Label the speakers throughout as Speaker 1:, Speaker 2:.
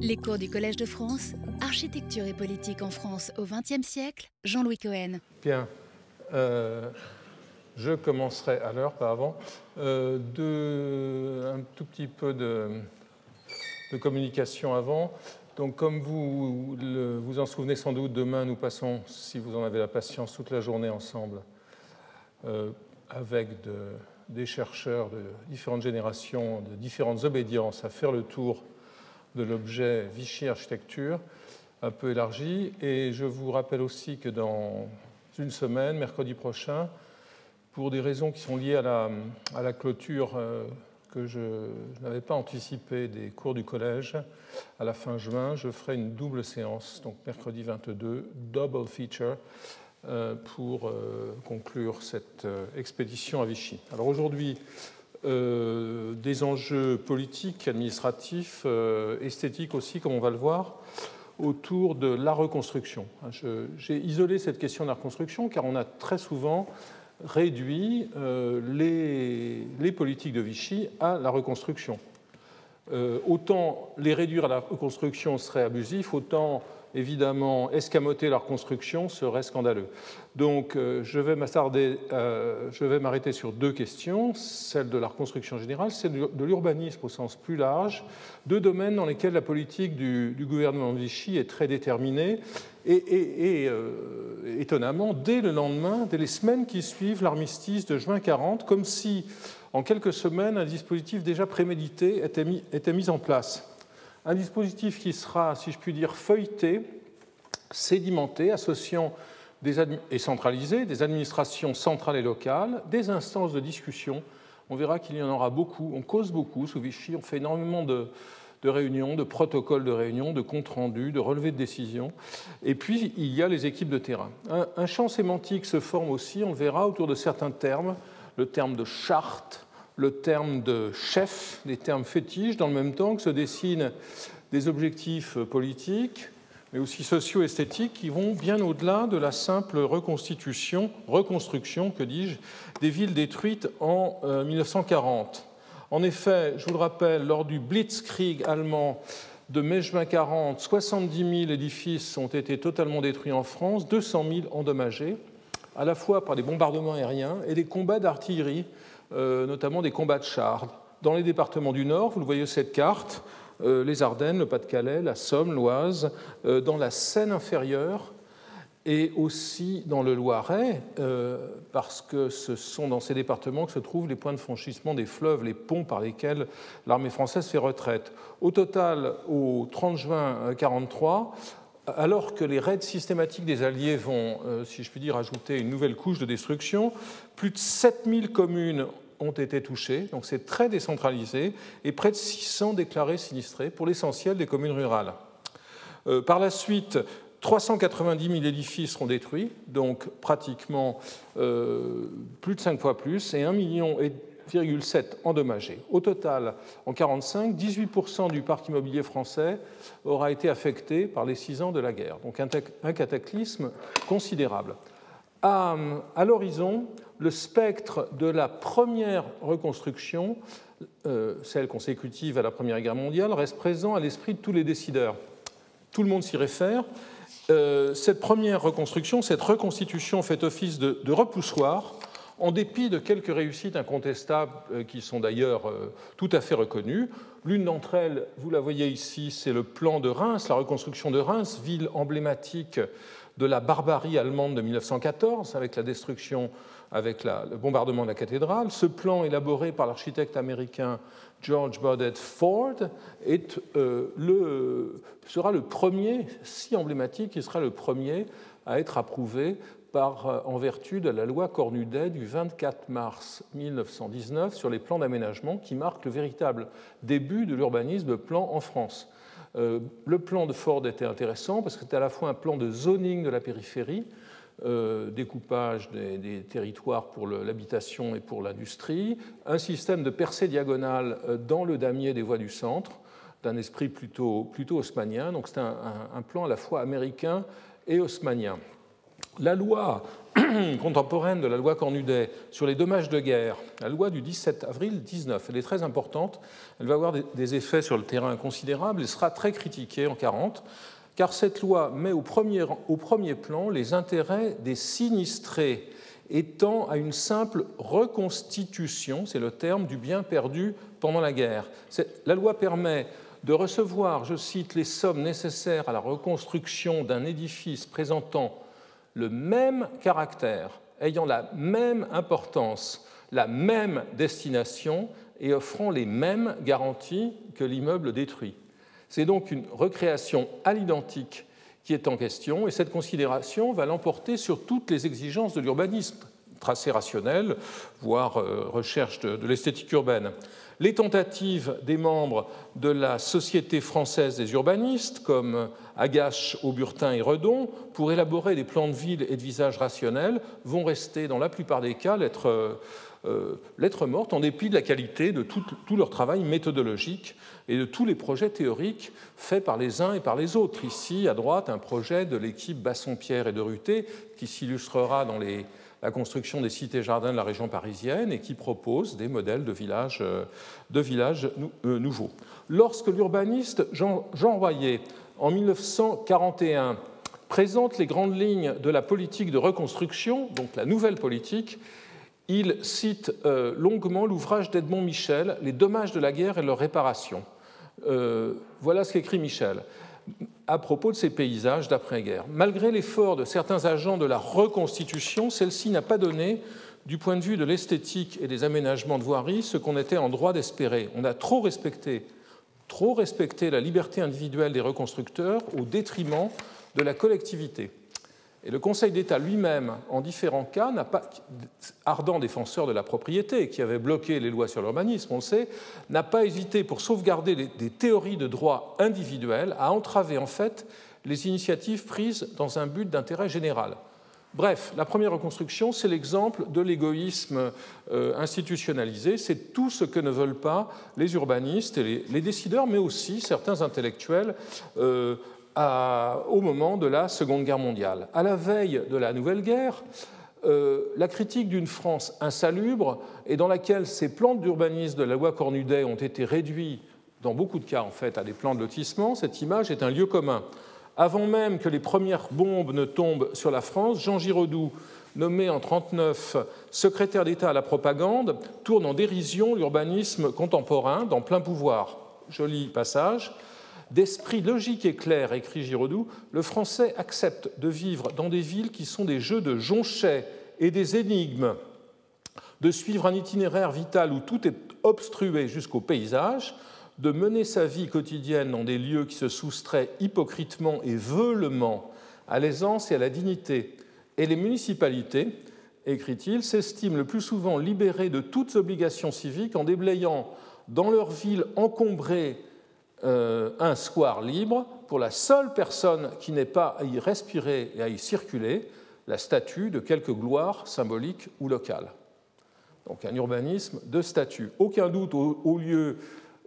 Speaker 1: Les cours du Collège de France, Architecture et politique en France au XXe siècle, Jean-Louis Cohen.
Speaker 2: Bien. Euh, je commencerai à l'heure, pas avant. Un tout petit peu de, communication avant. Donc, comme vous vous en souvenez sans doute, demain, nous passons, si vous en avez la patience, toute la journée ensemble euh, avec de, des chercheurs de différentes générations, de différentes obédiences, à faire le tour de l'objet Vichy Architecture, un peu élargi. Et je vous rappelle aussi que dans une semaine, mercredi prochain, pour des raisons qui sont liées à la, à la clôture euh, que je, je n'avais pas anticipée des cours du collège, à la fin juin, je ferai une double séance, donc mercredi 22, double feature, euh, pour euh, conclure cette expédition à Vichy. Alors aujourd'hui, des enjeux politiques, administratifs, euh, esthétiques aussi, comme on va le voir, autour de la reconstruction. J'ai isolé cette question de la reconstruction car on a très souvent réduit euh, les, politiques de Vichy à la reconstruction. autant les réduire à la reconstruction serait abusif, autant évidemment, escamoter leur construction serait scandaleux. Donc, euh, je vais euh, je vais m'arrêter sur deux questions, celle de la reconstruction générale, celle de l'urbanisme au sens plus large, deux domaines dans lesquels la politique du, gouvernement de Vichy est très déterminée, et, euh, étonnamment, dès le lendemain, dès les semaines qui suivent l'armistice de juin 40, comme si, en quelques semaines, un dispositif déjà prémédité était mis en place un dispositif qui sera, si je puis dire, feuilleté, sédimenté, associant et centralisé des administrations centrales et locales, des instances de discussion. On verra qu'il y en aura beaucoup. On cause beaucoup sous Vichy. On fait énormément de, réunions, de protocoles de réunions, de comptes rendus, de relevés de décisions. Et puis, il y a les équipes de terrain. Un, champ sémantique se forme aussi, on verra, autour de certains termes. Le terme de charte, le terme de chef, des termes fétiches, dans le même temps que se dessinent des objectifs politiques, mais aussi socio-esthétiques, qui vont bien au-delà de la simple reconstitution, reconstruction, que dis-je, des villes détruites en 1940. Euh, en effet, je vous le rappelle, lors du Blitzkrieg allemand de mai-juin 40, 70 000 édifices ont été totalement détruits en France, 200 000 endommagés, à la fois par des bombardements aériens et des combats d'artillerie notamment des combats de chars. Dans les départements du Nord, vous le voyez cette carte, euh, les Ardennes, le Pas-de-Calais, la Somme, l'Oise, euh, dans la Seine inférieure et aussi dans le Loiret, parce que ce sont dans ces départements que se trouvent les points de franchissement des fleuves, les ponts par lesquels l'armée française fait retraite. Au total, au 30 juin 1943, alors que les raids systématiques des Alliés vont, si je puis dire, ajouter une nouvelle couche de destruction, plus de 7000 communes ont été touchées, donc c'est très décentralisé, et près de 600 déclarés sinistrés, pour l'essentiel des communes rurales. Euh, par la suite, 390 000 édifices seront détruits, donc pratiquement euh, plus de 5 fois plus, et 1,7 million endommagés. Au total, en 1945, 18% du parc immobilier français aura été affecté par les 6 ans de la guerre, donc un cataclysme considérable. À l'horizon, le spectre de la première reconstruction, euh, celle consécutive à la Première Guerre mondiale, reste présent à l'esprit de tous les décideurs. Tout le monde s'y réfère. Euh, cette première reconstruction, cette reconstitution fait office de, repoussoir, en dépit de quelques réussites incontestables euh, qui sont d'ailleurs tout à fait reconnues. L'une d'entre elles, vous la voyez ici, c'est le plan de Reims, la reconstruction de Reims, ville emblématique de la barbarie allemande de 1914, avec la destruction avec le bombardement de la cathédrale. Ce plan élaboré par l'architecte américain George Burdett Ford euh, sera le premier, si emblématique, il sera le premier à être approuvé par, euh, en vertu de la loi Cornudet du 24 mars 1919 sur les plans d'aménagement qui marque le véritable début de l'urbanisme plan en France. Euh, le plan de Ford était intéressant parce que c'était à la fois un plan de zoning de la périphérie, euh, découpage des, territoires pour l'habitation et pour l'industrie, un système de percée diagonale euh, dans le damier des voies du centre, d'un esprit plutôt, plutôt haussmanien. Donc c'est un, plan à la fois américain et haussmanien. La loi contemporaine de la loi Cornudet sur les dommages de guerre, la loi du 17 avril 19, elle est très importante, elle va avoir des effets sur le terrain considérables et sera très critiquée en 40, car cette loi met au premier, plan les intérêts des sinistrés étant à une simple reconstitution, c'est le terme, du bien perdu pendant la guerre. La loi permet de recevoir, je cite, les sommes nécessaires à la reconstruction d'un édifice présentant le même caractère, ayant la même importance, la même destination et offrant les mêmes garanties que l'immeuble détruit. C'est donc une recréation à l'identique qui est en question, et cette considération va l'emporter sur toutes les exigences de l'urbanisme, tracé rationnel, voire euh, recherche de, de l'esthétique urbaine. Les tentatives des membres de la Société française des urbanistes, comme Agache, Auburtin et Redon, pour élaborer des plans de ville et de visage rationnels, vont rester, dans la plupart des cas, lettres, euh, mortes, en dépit de la qualité de tout, tout, leur travail méthodologique et de tous les projets théoriques faits par les uns et par les autres. Ici, à droite, un projet de l'équipe Basson-Pierre et de Ruté, qui s'illustrera dans les la construction des cités-jardins de la région parisienne et qui propose des modèles de villages, euh, euh, nouveaux. Lorsque l'urbaniste Jean, Jean Royer, en 1941, présente les grandes lignes de la politique de reconstruction, donc la nouvelle politique, il cite euh, longuement l'ouvrage d'Edmond Michel, Les dommages de la guerre et leur réparation. voilà ce qu'écrit Michel à propos de ces paysages d'après-guerre. Malgré l'effort de certains agents de la reconstitution, celle-ci n'a pas donné, du point de vue de l'esthétique et des aménagements de voirie, ce qu'on était en droit d'espérer. On a trop respecté, trop respecté la liberté individuelle des reconstructeurs au détriment de la collectivité. Et le Conseil d'État lui-même, en différents cas, n'a pas, ardent défenseur de la propriété, qui avait bloqué les lois sur l'urbanisme, on le sait, n'a pas hésité, pour sauvegarder des théories de droit individuel, à entraver en fait les initiatives prises dans un but d'intérêt général. Bref, la première reconstruction, c'est l'exemple de l'égoïsme euh, institutionnalisé. C'est tout ce que ne veulent pas les urbanistes et les, décideurs, mais aussi certains intellectuels euh, au moment de la Seconde Guerre mondiale. À la veille de la Nouvelle Guerre, euh, la critique d'une France insalubre et dans laquelle ces plans d'urbanisme de la loi Cornudet ont été réduits, dans beaucoup de cas en fait, à des plans de lotissement, cette image est un lieu commun. Avant même que les premières bombes ne tombent sur la France, Jean Giraudoux, nommé en 1939 secrétaire d'État à la propagande, tourne en dérision l'urbanisme contemporain dans plein pouvoir. Joli passage. D'esprit logique et clair, écrit Giraudoux, le français accepte de vivre dans des villes qui sont des jeux de jonchets et des énigmes, de suivre un itinéraire vital où tout est obstrué jusqu'au paysage, de mener sa vie quotidienne dans des lieux qui se soustraient hypocritement et veulement à l'aisance et à la dignité. Et les municipalités, écrit-il, s'estiment le plus souvent libérées de toutes obligations civiques en déblayant dans leur ville encombrée euh, un square libre pour la seule personne qui n'est pas à y respirer et à y circuler, la statue de quelque gloire symbolique ou locale. Donc un urbanisme de statut. Aucun doute aux yeux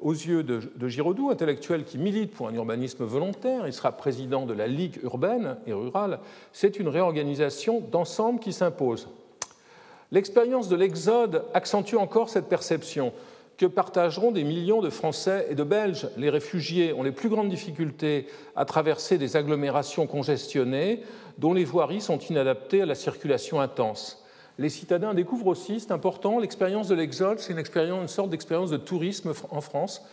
Speaker 2: de, de, Giraudoux, intellectuel qui milite pour un urbanisme volontaire, il sera président de la Ligue urbaine et rurale, c'est une réorganisation d'ensemble qui s'impose. L'expérience de l'Exode accentue encore cette perception que partageront des millions de Français et de Belges. Les réfugiés ont les plus grandes difficultés à traverser des agglomérations congestionnées dont les voiries sont inadaptées à la circulation intense. Les citadins découvrent aussi, c'est important, l'expérience de l'exode, c'est une, sorte d'expérience de tourisme en France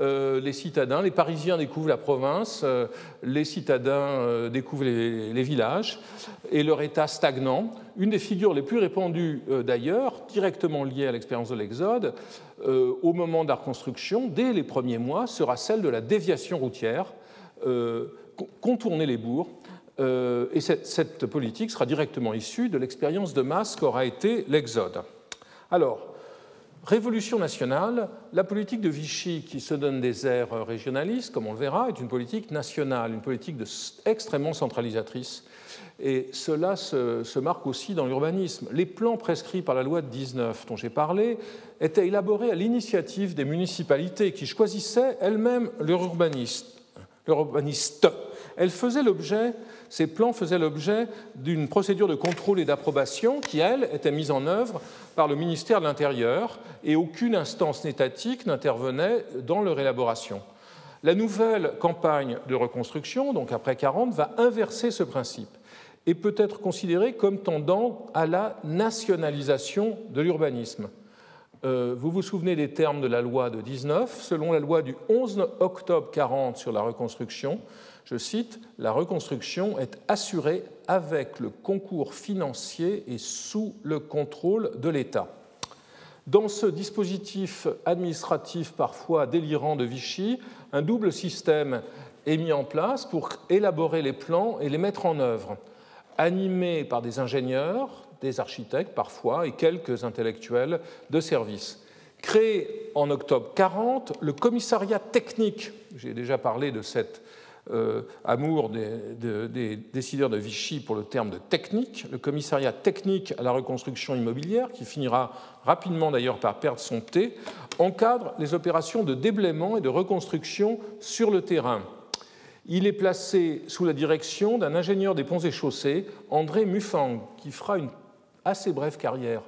Speaker 2: euh, les citadins, les Parisiens découvrent la province, euh, les citadins euh, découvrent les, villages et leur état stagnant. Une des figures les plus répandues d'ailleurs, directement liée à l'expérience de l'Exode, au moment de la reconstruction, dès les premiers mois, sera celle de la déviation routière, contourner les bourgs. et cette, cette politique sera directement issue de l'expérience de masse qu'aura été l'Exode. Alors, Révolution nationale, la politique de Vichy, qui se donne des airs régionalistes, comme on le verra, est une politique nationale, une politique extrêmement centralisatrice. Et cela se, marque aussi dans l'urbanisme. Les plans prescrits par la loi de 19 dont j'ai parlé étaient élaborés à l'initiative des municipalités qui choisissaient elles-mêmes leur urbaniste. L'urbaniste. Elle faisait l'objet, ces plans faisaient l'objet d'une procédure de contrôle et d'approbation qui, elle, était mise en œuvre par le ministère de l'Intérieur et aucune instance étatique n'intervenait dans leur élaboration. La nouvelle campagne de reconstruction, donc après 40, va inverser ce principe et peut être considérée comme tendant à la nationalisation de l'urbanisme. Euh, vous vous souvenez des termes de la loi de 19 Selon la loi du 11 octobre 40 sur la reconstruction, je cite, La reconstruction est assurée avec le concours financier et sous le contrôle de l'État. Dans ce dispositif administratif parfois délirant de Vichy, un double système est mis en place pour élaborer les plans et les mettre en œuvre, animé par des ingénieurs, des architectes parfois et quelques intellectuels de service. Créé en octobre 40, le commissariat technique, j'ai déjà parlé de cet euh, amour des, décideurs de Vichy pour le terme de technique, le commissariat technique à la reconstruction immobilière, qui finira rapidement d'ailleurs par perdre son thé, encadre les opérations de déblaiement et de reconstruction sur le terrain. Il est placé sous la direction d'un ingénieur des ponts et chaussées, André Muffang, qui fera une assez brève carrière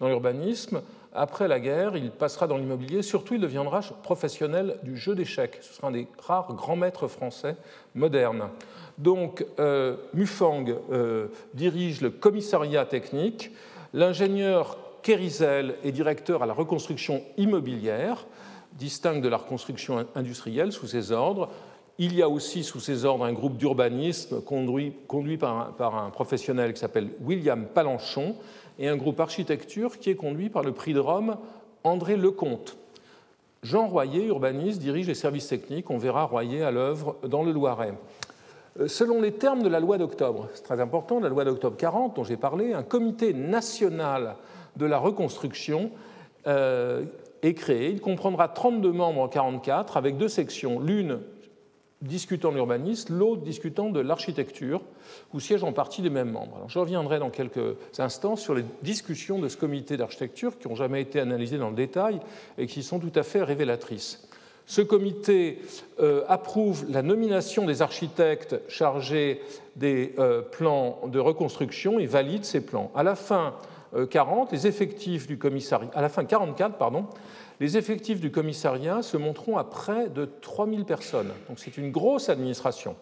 Speaker 2: dans l'urbanisme. Après la guerre, il passera dans l'immobilier, surtout il deviendra professionnel du jeu d'échecs. Ce sera un des rares grands maîtres français modernes. Donc, euh, Mufang euh, dirige le commissariat technique. L'ingénieur Kerizel est directeur à la reconstruction immobilière, distingue de la reconstruction industrielle sous ses ordres. Il y a aussi sous ses ordres un groupe d'urbanisme conduit, par, un, professionnel qui s'appelle William Palanchon et un groupe architecture qui est conduit par le prix de Rome André Lecomte. Jean Royer, urbaniste, dirige les services techniques. On verra Royer à l'œuvre dans le Loiret. Euh, selon les termes de la loi d'octobre, c'est très important, la loi d'octobre 40 dont j'ai parlé, un comité national de la reconstruction euh, est créé. Il comprendra 32 membres en 44 avec deux sections, l'une discutant de l'urbanisme, l'autre discutant de l'architecture, où siègent en partie les mêmes membres. je reviendrai dans quelques instants sur les discussions de ce comité d'architecture qui n'ont jamais été analysées dans le détail et qui sont tout à fait révélatrices. Ce comité euh, approuve la nomination des architectes chargés des euh, plans de reconstruction et valide ces plans. À la fin 40, euh, les effectifs du commissariat, à la fin 44, pardon, les effectifs du commissariat se monteront à près de 3000 personnes. Donc c'est une grosse administration.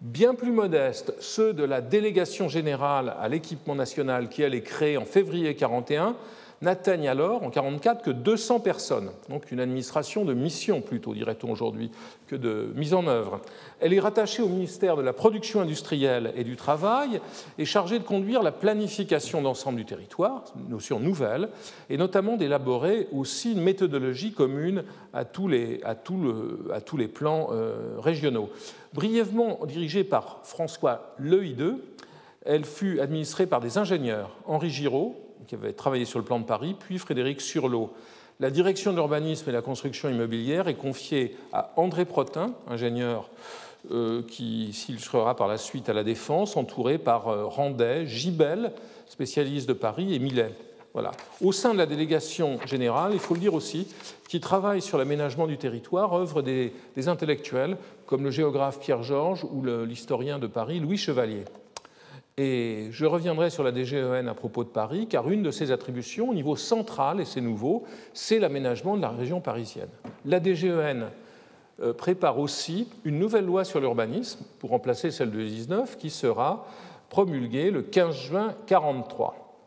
Speaker 2: Bien plus modeste, ceux de la délégation générale à l'équipement national qui, elle, est créée en février 1941, n'atteignent alors en 1944 que 200 personnes, donc une administration de mission plutôt, dirait-on aujourd'hui, que de mise en œuvre. Elle est rattachée au ministère de la Production industrielle et du Travail et chargée de conduire la planification d'ensemble du territoire, notion nouvelle, et notamment d'élaborer aussi une méthodologie commune à tous les, plans euh, régionaux. Brièvement dirigée par François Lehideux, elle fut administrée par des ingénieurs, Henri Giraud, qui avait travaillé sur le plan de Paris, puis Frédéric Surlot. La direction de l'urbanisme et la construction immobilière est confiée à André Protin, ingénieur euh, qui s'illustrera par la suite à la Défense, entouré par euh, Randet, Gibel, spécialiste de Paris, et Millet. Voilà. Au sein de la délégation générale, il faut le dire aussi, qui travaille sur l'aménagement du territoire, œuvre des, des, intellectuels comme le géographe Pierre Georges ou l'historien de Paris Louis Chevalier. Et je reviendrai sur la DGEN à propos de Paris, car une de ses attributions au niveau central, et c'est nouveau, c'est l'aménagement de la région parisienne. La DGEN euh, prépare aussi une nouvelle loi sur l'urbanisme pour remplacer celle de 19 qui sera promulguée le 15 juin 1943.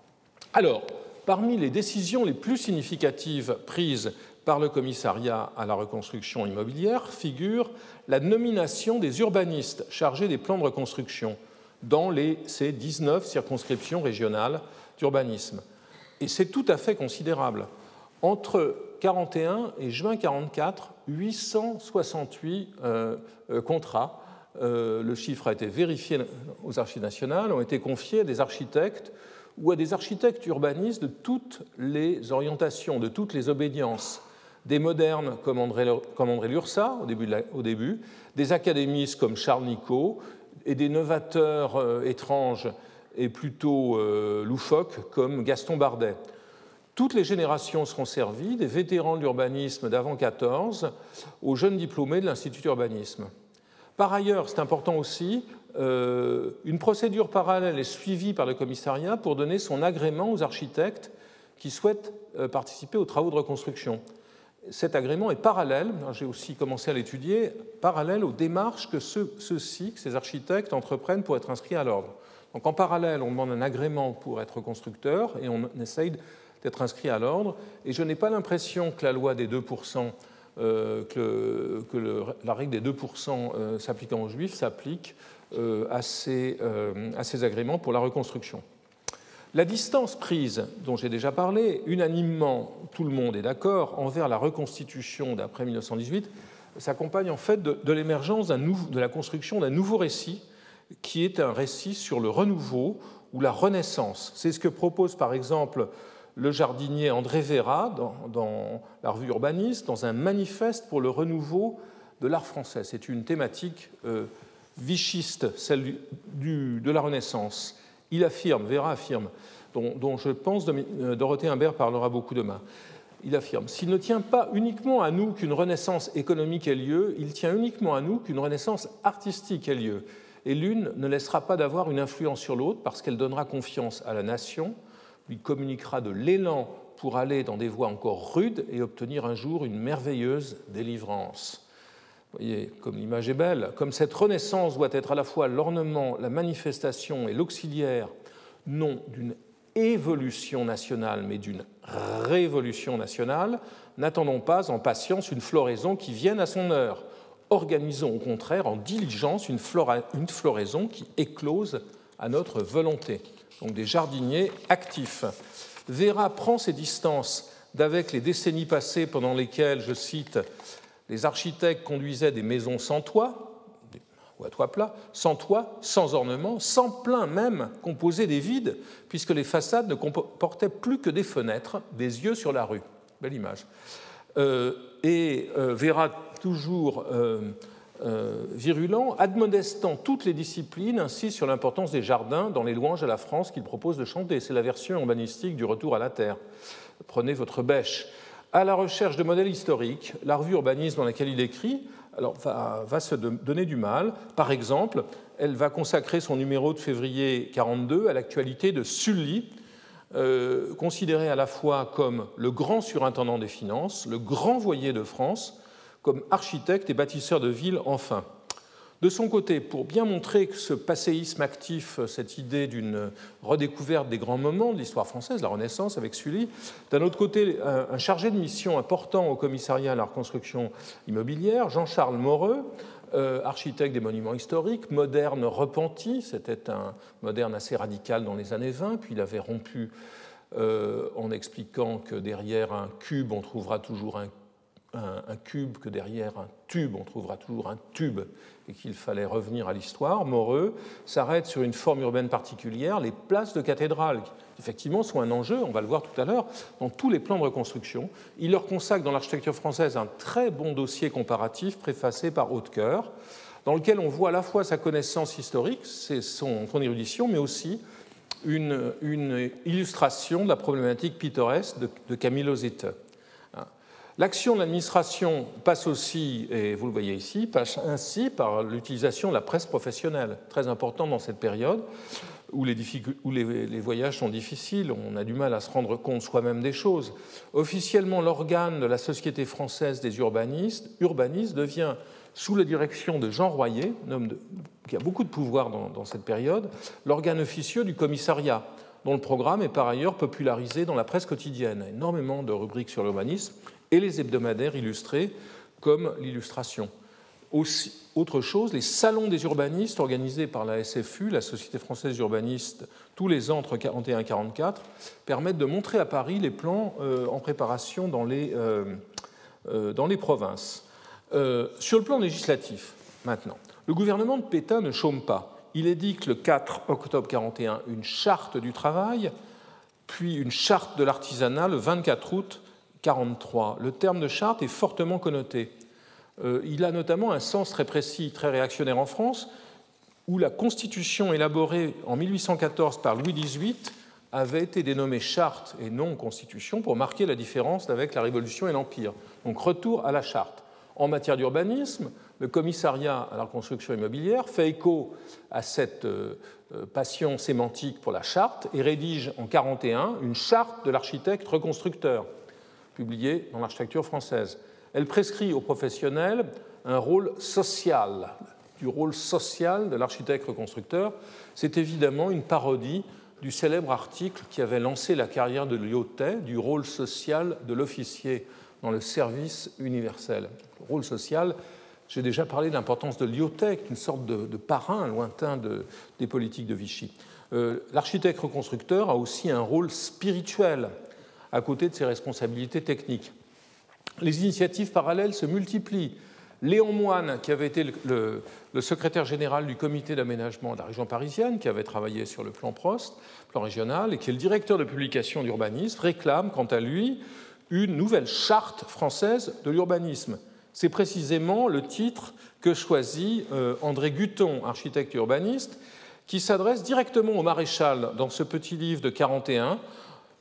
Speaker 2: Alors, parmi les décisions les plus significatives prises par le commissariat à la reconstruction immobilière figure la nomination des urbanistes chargés des plans de reconstruction dans ces 19 circonscriptions régionales d'urbanisme. Et c'est tout à fait considérable. Entre 41 et juin 44, 868 euh, euh, contrats, euh, le chiffre a été vérifié aux archives nationales, ont été confiés à des architectes ou à des architectes urbanistes de toutes les orientations, de toutes les obédiences, des modernes comme André, comme André Lursa au début, au début, des académistes comme Charles Nicot, et des novateurs euh, étranges et plutôt euh, loufoques comme Gaston Bardet. Toutes les générations seront servies, des vétérans de l'urbanisme d'avant 14 aux jeunes diplômés de l'Institut d'urbanisme. Par ailleurs, c'est important aussi, euh, une procédure parallèle est suivie par le commissariat pour donner son agrément aux architectes qui souhaitent participer aux travaux de reconstruction. Cet agrément est parallèle, j'ai aussi commencé à l'étudier, parallèle aux démarches que ceux-ci, que ces architectes entreprennent pour être inscrits à l'ordre. Donc en parallèle, on demande un agrément pour être constructeur et on essaye d'être inscrit à l'ordre. Et je n'ai pas l'impression que la loi des 2%, euh, que, la règle des 2% s'appliquant aux juifs s'applique euh, euh, à ces, agréments pour la reconstruction. La distance prise, dont j'ai déjà parlé, unanimement, tout le monde est d'accord, envers la reconstitution d'après 1918, s'accompagne en fait de, l'émergence de la construction d'un nouveau récit, qui est un récit sur le renouveau ou la renaissance. C'est ce que propose par exemple le jardinier André Vera dans, la revue Urbaniste, dans un manifeste pour le renouveau de l'art français. C'est une thématique euh, vichiste, celle de la Renaissance, il affirme, Vera affirme, dont, je pense euh, Dorothée Imbert parlera beaucoup demain, il affirme, s'il ne tient pas uniquement à nous qu'une renaissance économique ait lieu, il tient uniquement à nous qu'une renaissance artistique ait lieu. Et l'une ne laissera pas d'avoir une influence sur l'autre parce qu'elle donnera confiance à la nation, lui communiquera de l'élan pour aller dans des voies encore rudes et obtenir un jour une merveilleuse délivrance voyez, comme l'image est belle, comme cette renaissance doit être à la fois l'ornement, la manifestation et l'auxiliaire, non d'une évolution nationale, mais d'une révolution nationale, n'attendons pas en patience une floraison qui vienne à son heure. Organisons au contraire en diligence une, une floraison qui éclose à notre volonté. Donc des jardiniers actifs. Vera prend ses distances d'avec les décennies passées pendant lesquelles, je cite, les architectes conduisaient des maisons sans toit, ou à toit plat, sans toit, sans ornement, sans plein même, composées des vides, puisque les façades ne comportaient plus que des fenêtres, des yeux sur la rue. Belle image. Euh, et euh, verra toujours euh, virulent, admodestant toutes les disciplines, ainsi sur l'importance des jardins dans les louanges à la France qu'il propose de chanter. C'est la version urbanistique du Retour à la Terre. Prenez votre bêche à la recherche de modèles historiques, la revue Urbanisme dans laquelle il écrit va, se donner du mal. Par exemple, elle va consacrer son numéro de février 42 à l'actualité de Sully, euh, considéré à la fois comme le grand surintendant des finances, le grand voyer de France, comme architecte et bâtisseur de villes enfin. De son côté, pour bien montrer ce passéisme actif, cette idée d'une redécouverte des grands moments de l'histoire française, la Renaissance avec Sully, d'un autre côté, un chargé de mission important au commissariat à la reconstruction immobilière, Jean-Charles Moreux, euh, architecte des monuments historiques, moderne repenti, c'était un moderne assez radical dans les années 20, puis il avait rompu euh, en expliquant que derrière un cube, on trouvera toujours un un, cube que derrière un tube, on trouvera toujours un tube et qu'il fallait revenir à l'histoire, Moreux s'arrête sur une forme urbaine particulière, les places de cathédrales, qui effectivement sont un enjeu, on va le voir tout à l'heure, dans tous les plans de reconstruction. Il leur consacre dans l'architecture française un très bon dossier comparatif préfacé par Hautecoeur, dans lequel on voit à la fois sa connaissance historique, c'est son, érudition, mais aussi une, illustration de la problématique pittoresque de, de Camille. L'action de l'administration passe aussi, et vous le voyez ici, passe ainsi par l'utilisation de la presse professionnelle, très important dans cette période où, les, voyages sont difficiles, on a du mal à se rendre compte soi-même des choses. Officiellement, l'organe de la Société française des urbanistes, urbanistes devient, sous la direction de Jean Royer, homme qui a beaucoup de pouvoir dans, dans cette période, l'organe officieux du commissariat dont le programme est par ailleurs popularisé dans la presse quotidienne. Énormément de rubriques sur l'urbanisme et les hebdomadaires illustrés comme l'illustration. autre chose, les salons des urbanistes organisés par la SFU, la Société française d'urbanistes, tous les ans entre 41 et 44, permettent de montrer à Paris les plans euh, en préparation dans les, euh, euh, dans les provinces. sur le plan législatif, maintenant, le gouvernement de Pétain ne chôme pas. Il édicte le 4 octobre 41 une charte du travail, puis une charte de l'artisanat le 24 août 43. Le terme de charte est fortement connoté. Euh, il a notamment un sens très précis, très réactionnaire en France, où la constitution élaborée en 1814 par Louis XVIII avait été dénommée charte et non constitution pour marquer la différence avec la Révolution et l'Empire. Donc retour à la charte. En matière d'urbanisme, le commissariat à la reconstruction immobilière fait écho à cette euh, euh, passion sémantique pour la charte et rédige en 1941 une charte de l'architecte reconstructeur, publiée dans l'architecture française. Elle prescrit aux professionnels un rôle social, du rôle social de l'architecte reconstructeur. C'est évidemment une parodie du célèbre article qui avait lancé la carrière de Lyotet, du rôle social de l'officier dans le service universel. Le rôle social, j'ai déjà parlé de l'importance de Lyotet, une sorte de, parrain lointain des politiques de Vichy. Euh, l'architecte reconstructeur a aussi un rôle spirituel à côté de ses responsabilités techniques. Les initiatives parallèles se multiplient. Léon Moine, qui avait été le, secrétaire général du comité d'aménagement de la région parisienne, qui avait travaillé sur le plan Prost, plan régional, et qui est le directeur de publication d'urbanisme, réclame quant à lui une nouvelle charte française de l'urbanisme. C'est précisément le titre que choisit euh, André Guton, architecte urbaniste, qui s'adresse directement au maréchal dans ce petit livre de 41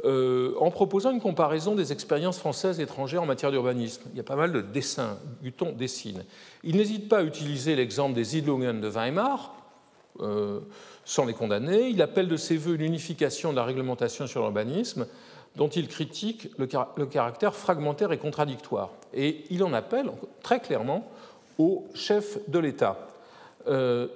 Speaker 2: euh, en proposant une comparaison des expériences françaises et étrangères en matière d'urbanisme. Il y a pas mal de dessins, Guton dessine. Il n'hésite pas à utiliser l'exemple des Siedlungen de Weimar, euh, sans les condamner. Il appelle de ses voeux une unification de la réglementation sur l'urbanisme, dont il critique le, caractère fragmentaire et contradictoire. Et il en appelle très clairement au chef de l'État. Euh,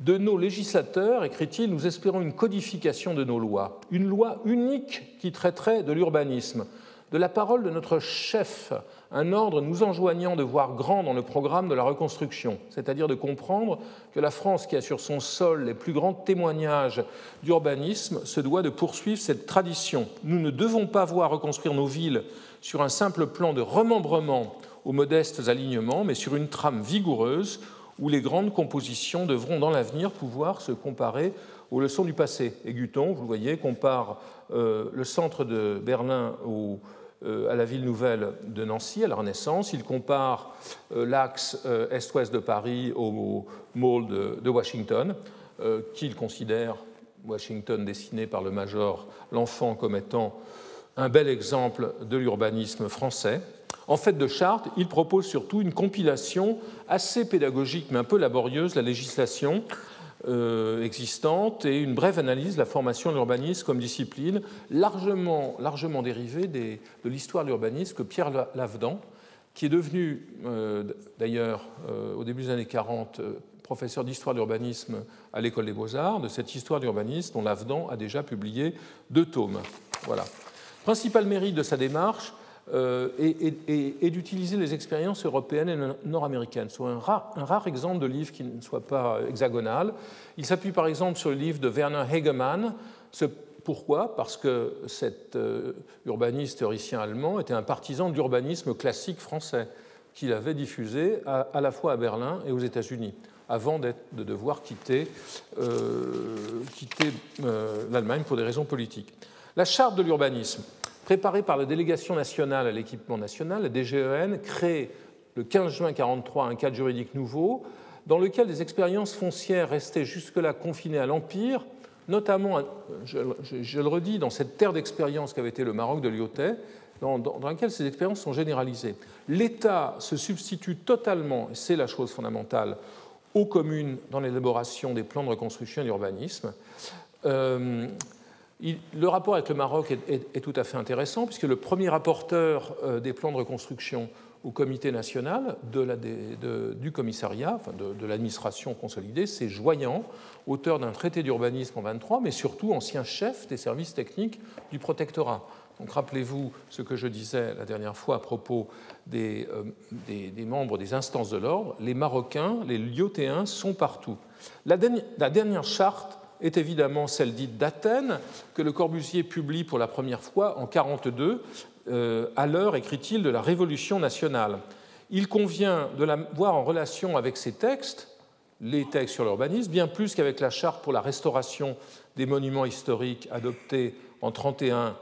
Speaker 2: de nos législateurs, écrit-il, nous espérons une codification de nos lois, une loi unique qui traiterait de l'urbanisme, de la parole de notre chef, un ordre nous enjoignant de voir grand dans le programme de la reconstruction, c'est-à-dire de comprendre que la France, qui a sur son sol les plus grands témoignages d'urbanisme, se doit de poursuivre cette tradition. Nous ne devons pas voir reconstruire nos villes sur un simple plan de remembrement aux modestes alignements, mais sur une trame vigoureuse où les grandes compositions devront dans l'avenir pouvoir se comparer aux leçons du passé. Et Guton, vous le voyez, compare euh, le centre de Berlin euh, à la ville nouvelle de Nancy, à la Renaissance. Il compare euh, l'axe est-ouest de Paris au, mall de, Washington, qu'il considère, Washington dessiné par le major L'Enfant, comme étant un bel exemple de l'urbanisme français. En fait de charte, il propose surtout une compilation assez pédagogique mais un peu laborieuse la législation euh, existante et une brève analyse de la formation de l'urbanisme comme discipline, largement, largement dérivée de l'histoire de l'urbanisme que Pierre Lavedan, qui est devenu euh, d'ailleurs euh, au début des années 40 professeur d'histoire de l'urbanisme à l'école des beaux-arts, de cette histoire d'urbanisme dont Lavedan a déjà publié deux tomes. Voilà. Principal mérite de sa démarche, euh, et, d'utiliser les expériences européennes et nord-américaines. C'est un rare, exemple de livre qui ne soit pas hexagonal. Il s'appuie par exemple sur le livre de Werner Hegemann. Pourquoi? Parce que cet euh, urbaniste théoricien allemand était un partisan de l'urbanisme classique français qu'il avait diffusé à, la fois à Berlin et aux États-Unis avant de devoir quitter, euh, quitter l'Allemagne pour des raisons politiques. La charte de l'urbanisme, préparé par la délégation nationale à l'équipement national, la DGEN, crée le 15 juin 1943 un cadre juridique nouveau dans lequel des expériences foncières restaient jusque-là confinées à l'Empire, notamment, je, le redis, dans cette terre d'expérience qu'avait été le Maroc de Lyotet, dans, dans, laquelle ces expériences sont généralisées. L'État se substitue totalement, et c'est la chose fondamentale, aux communes dans l'élaboration des plans de reconstruction et d'urbanisme. Euh, le rapport avec le Maroc est, tout à fait intéressant, puisque le premier rapporteur euh, des plans de reconstruction au comité national du commissariat, enfin de, l'administration consolidée, c'est Joyan, auteur d'un traité d'urbanisme en 23, mais surtout ancien chef des services techniques du protectorat. Donc rappelez-vous ce que je disais la dernière fois à propos des, euh, membres des instances de l'ordre, les Marocains, les Lyotéens sont partout. La dernière charte est évidemment celle dite d'Athènes, que le Corbusier publie pour la première fois en 1942, euh, à l'heure, écrit-il, de la Révolution nationale. Il convient de la voir en relation avec ces textes, les textes sur l'urbanisme, bien plus qu'avec la charte pour la restauration des monuments historiques adoptée en 1931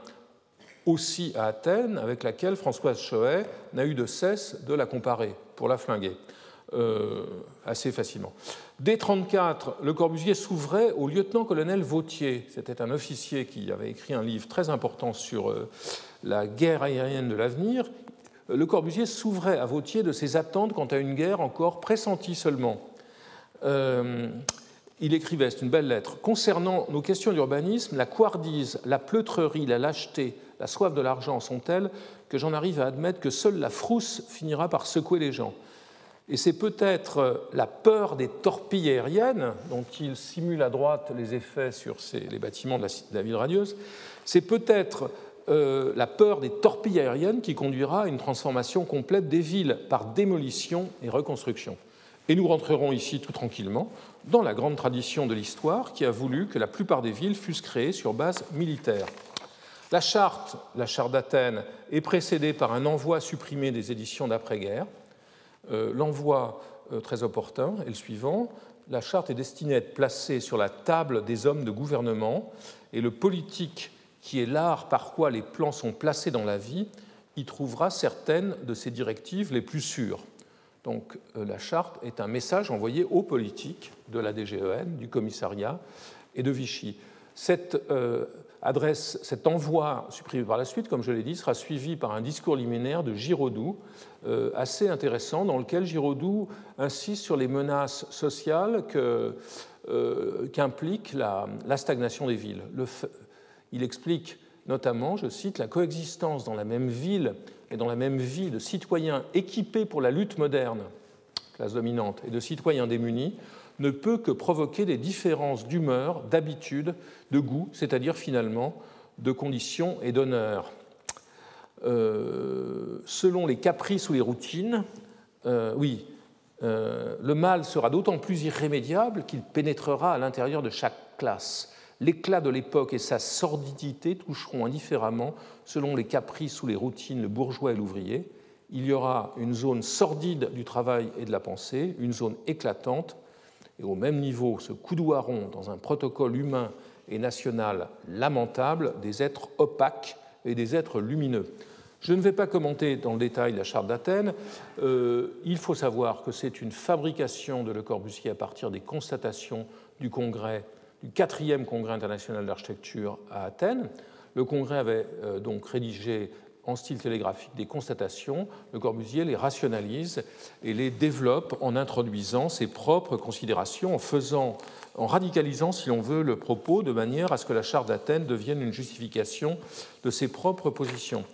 Speaker 2: aussi à Athènes, avec laquelle Françoise Choët n'a eu de cesse de la comparer pour la flinguer. Euh, assez facilement. Dès 1934, Le Corbusier s'ouvrait au lieutenant-colonel Vautier. C'était un officier qui avait écrit un livre très important sur euh, la guerre aérienne de l'avenir. Le Corbusier s'ouvrait à Vautier de ses attentes quant à une guerre encore pressentie seulement. Euh, il écrivait, c'est une belle lettre, concernant nos questions d'urbanisme, la couardise, la pleutrerie, la lâcheté, la soif de l'argent sont telles que j'en arrive à admettre que seule la frousse finira par secouer les gens. Et c'est peut-être la peur des torpilles aériennes, dont il simule à droite les effets sur les bâtiments de la, ville radieuse, c'est peut-être euh, la peur des torpilles aériennes qui conduira à une transformation complète des villes par démolition et reconstruction. Et nous rentrerons ici tout tranquillement dans la grande tradition de l'histoire qui a voulu que la plupart des villes fussent créées sur base militaire. La charte, la charte d'Athènes, est précédée par un envoi supprimé des éditions d'après-guerre. Euh, l'envoi euh, très opportun est le suivant. La charte est destinée à être placée sur la table des hommes de gouvernement et le politique, qui est l'art par quoi les plans sont placés dans la vie, y trouvera certaines de ses directives les plus sûres. Donc euh, la charte est un message envoyé aux politiques de la DGEN, du commissariat et de Vichy. Cette adresse, cet envoi supprimé par la suite, comme je l'ai dit, sera suivi par un discours liminaire de Giraudoux, euh, assez intéressant, dans lequel Giraudoux insiste sur les menaces sociales euh, qu'implique la, stagnation des villes. il explique notamment, je cite, la coexistence dans la même ville et dans la même vie de citoyens équipés pour la lutte moderne, classe dominante, et de citoyens démunis ne peut que provoquer des différences d'humeur, d'habitude, de goût, c'est-à-dire finalement de conditions et d'honneur. Euh, selon les caprices ou les routines, euh, oui, euh, le mal sera d'autant plus irrémédiable qu'il pénétrera à l'intérieur de chaque classe. L'éclat de l'époque et sa sordidité toucheront indifféremment, selon les caprices ou les routines, le bourgeois et l'ouvrier. Il y aura une zone sordide du travail et de la pensée, une zone éclatante et au même niveau se coudoiront dans un protocole humain et national lamentable des êtres opaques et des êtres lumineux. Je ne vais pas commenter dans le détail la charte d'Athènes. Euh, il faut savoir que c'est une fabrication de Le Corbusier à partir des constatations du quatrième congrès international d'architecture à Athènes. Le congrès avait euh, donc rédigé en style télégraphique des constatations, Le Corbusier les rationalise et les développe en introduisant ses propres considérations, en faisant, en radicalisant, si l'on veut, le propos de manière à ce que la charte d'Athènes devienne une justification de ses propres positions.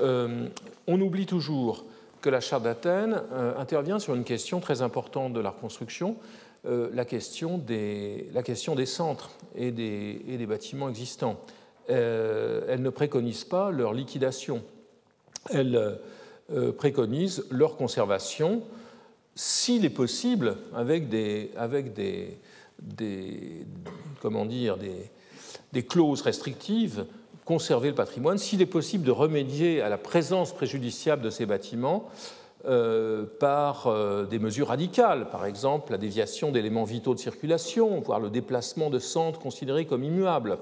Speaker 2: Euh, on oublie toujours que la charte d'Athènes euh, intervient sur une question très importante de la reconstruction, euh, la, question des, centres et des, et des bâtiments existants. elle ne préconise pas leur liquidation elle euh, préconise leur conservation, s'il est possible, avec des, avec des, comment dire, des, clauses restrictives, conserver le patrimoine, s'il est possible de remédier à la présence préjudiciable de ces bâtiments euh, par euh, des mesures radicales, par exemple la déviation d'éléments vitaux de circulation, voire le déplacement de centres considérés comme immuables.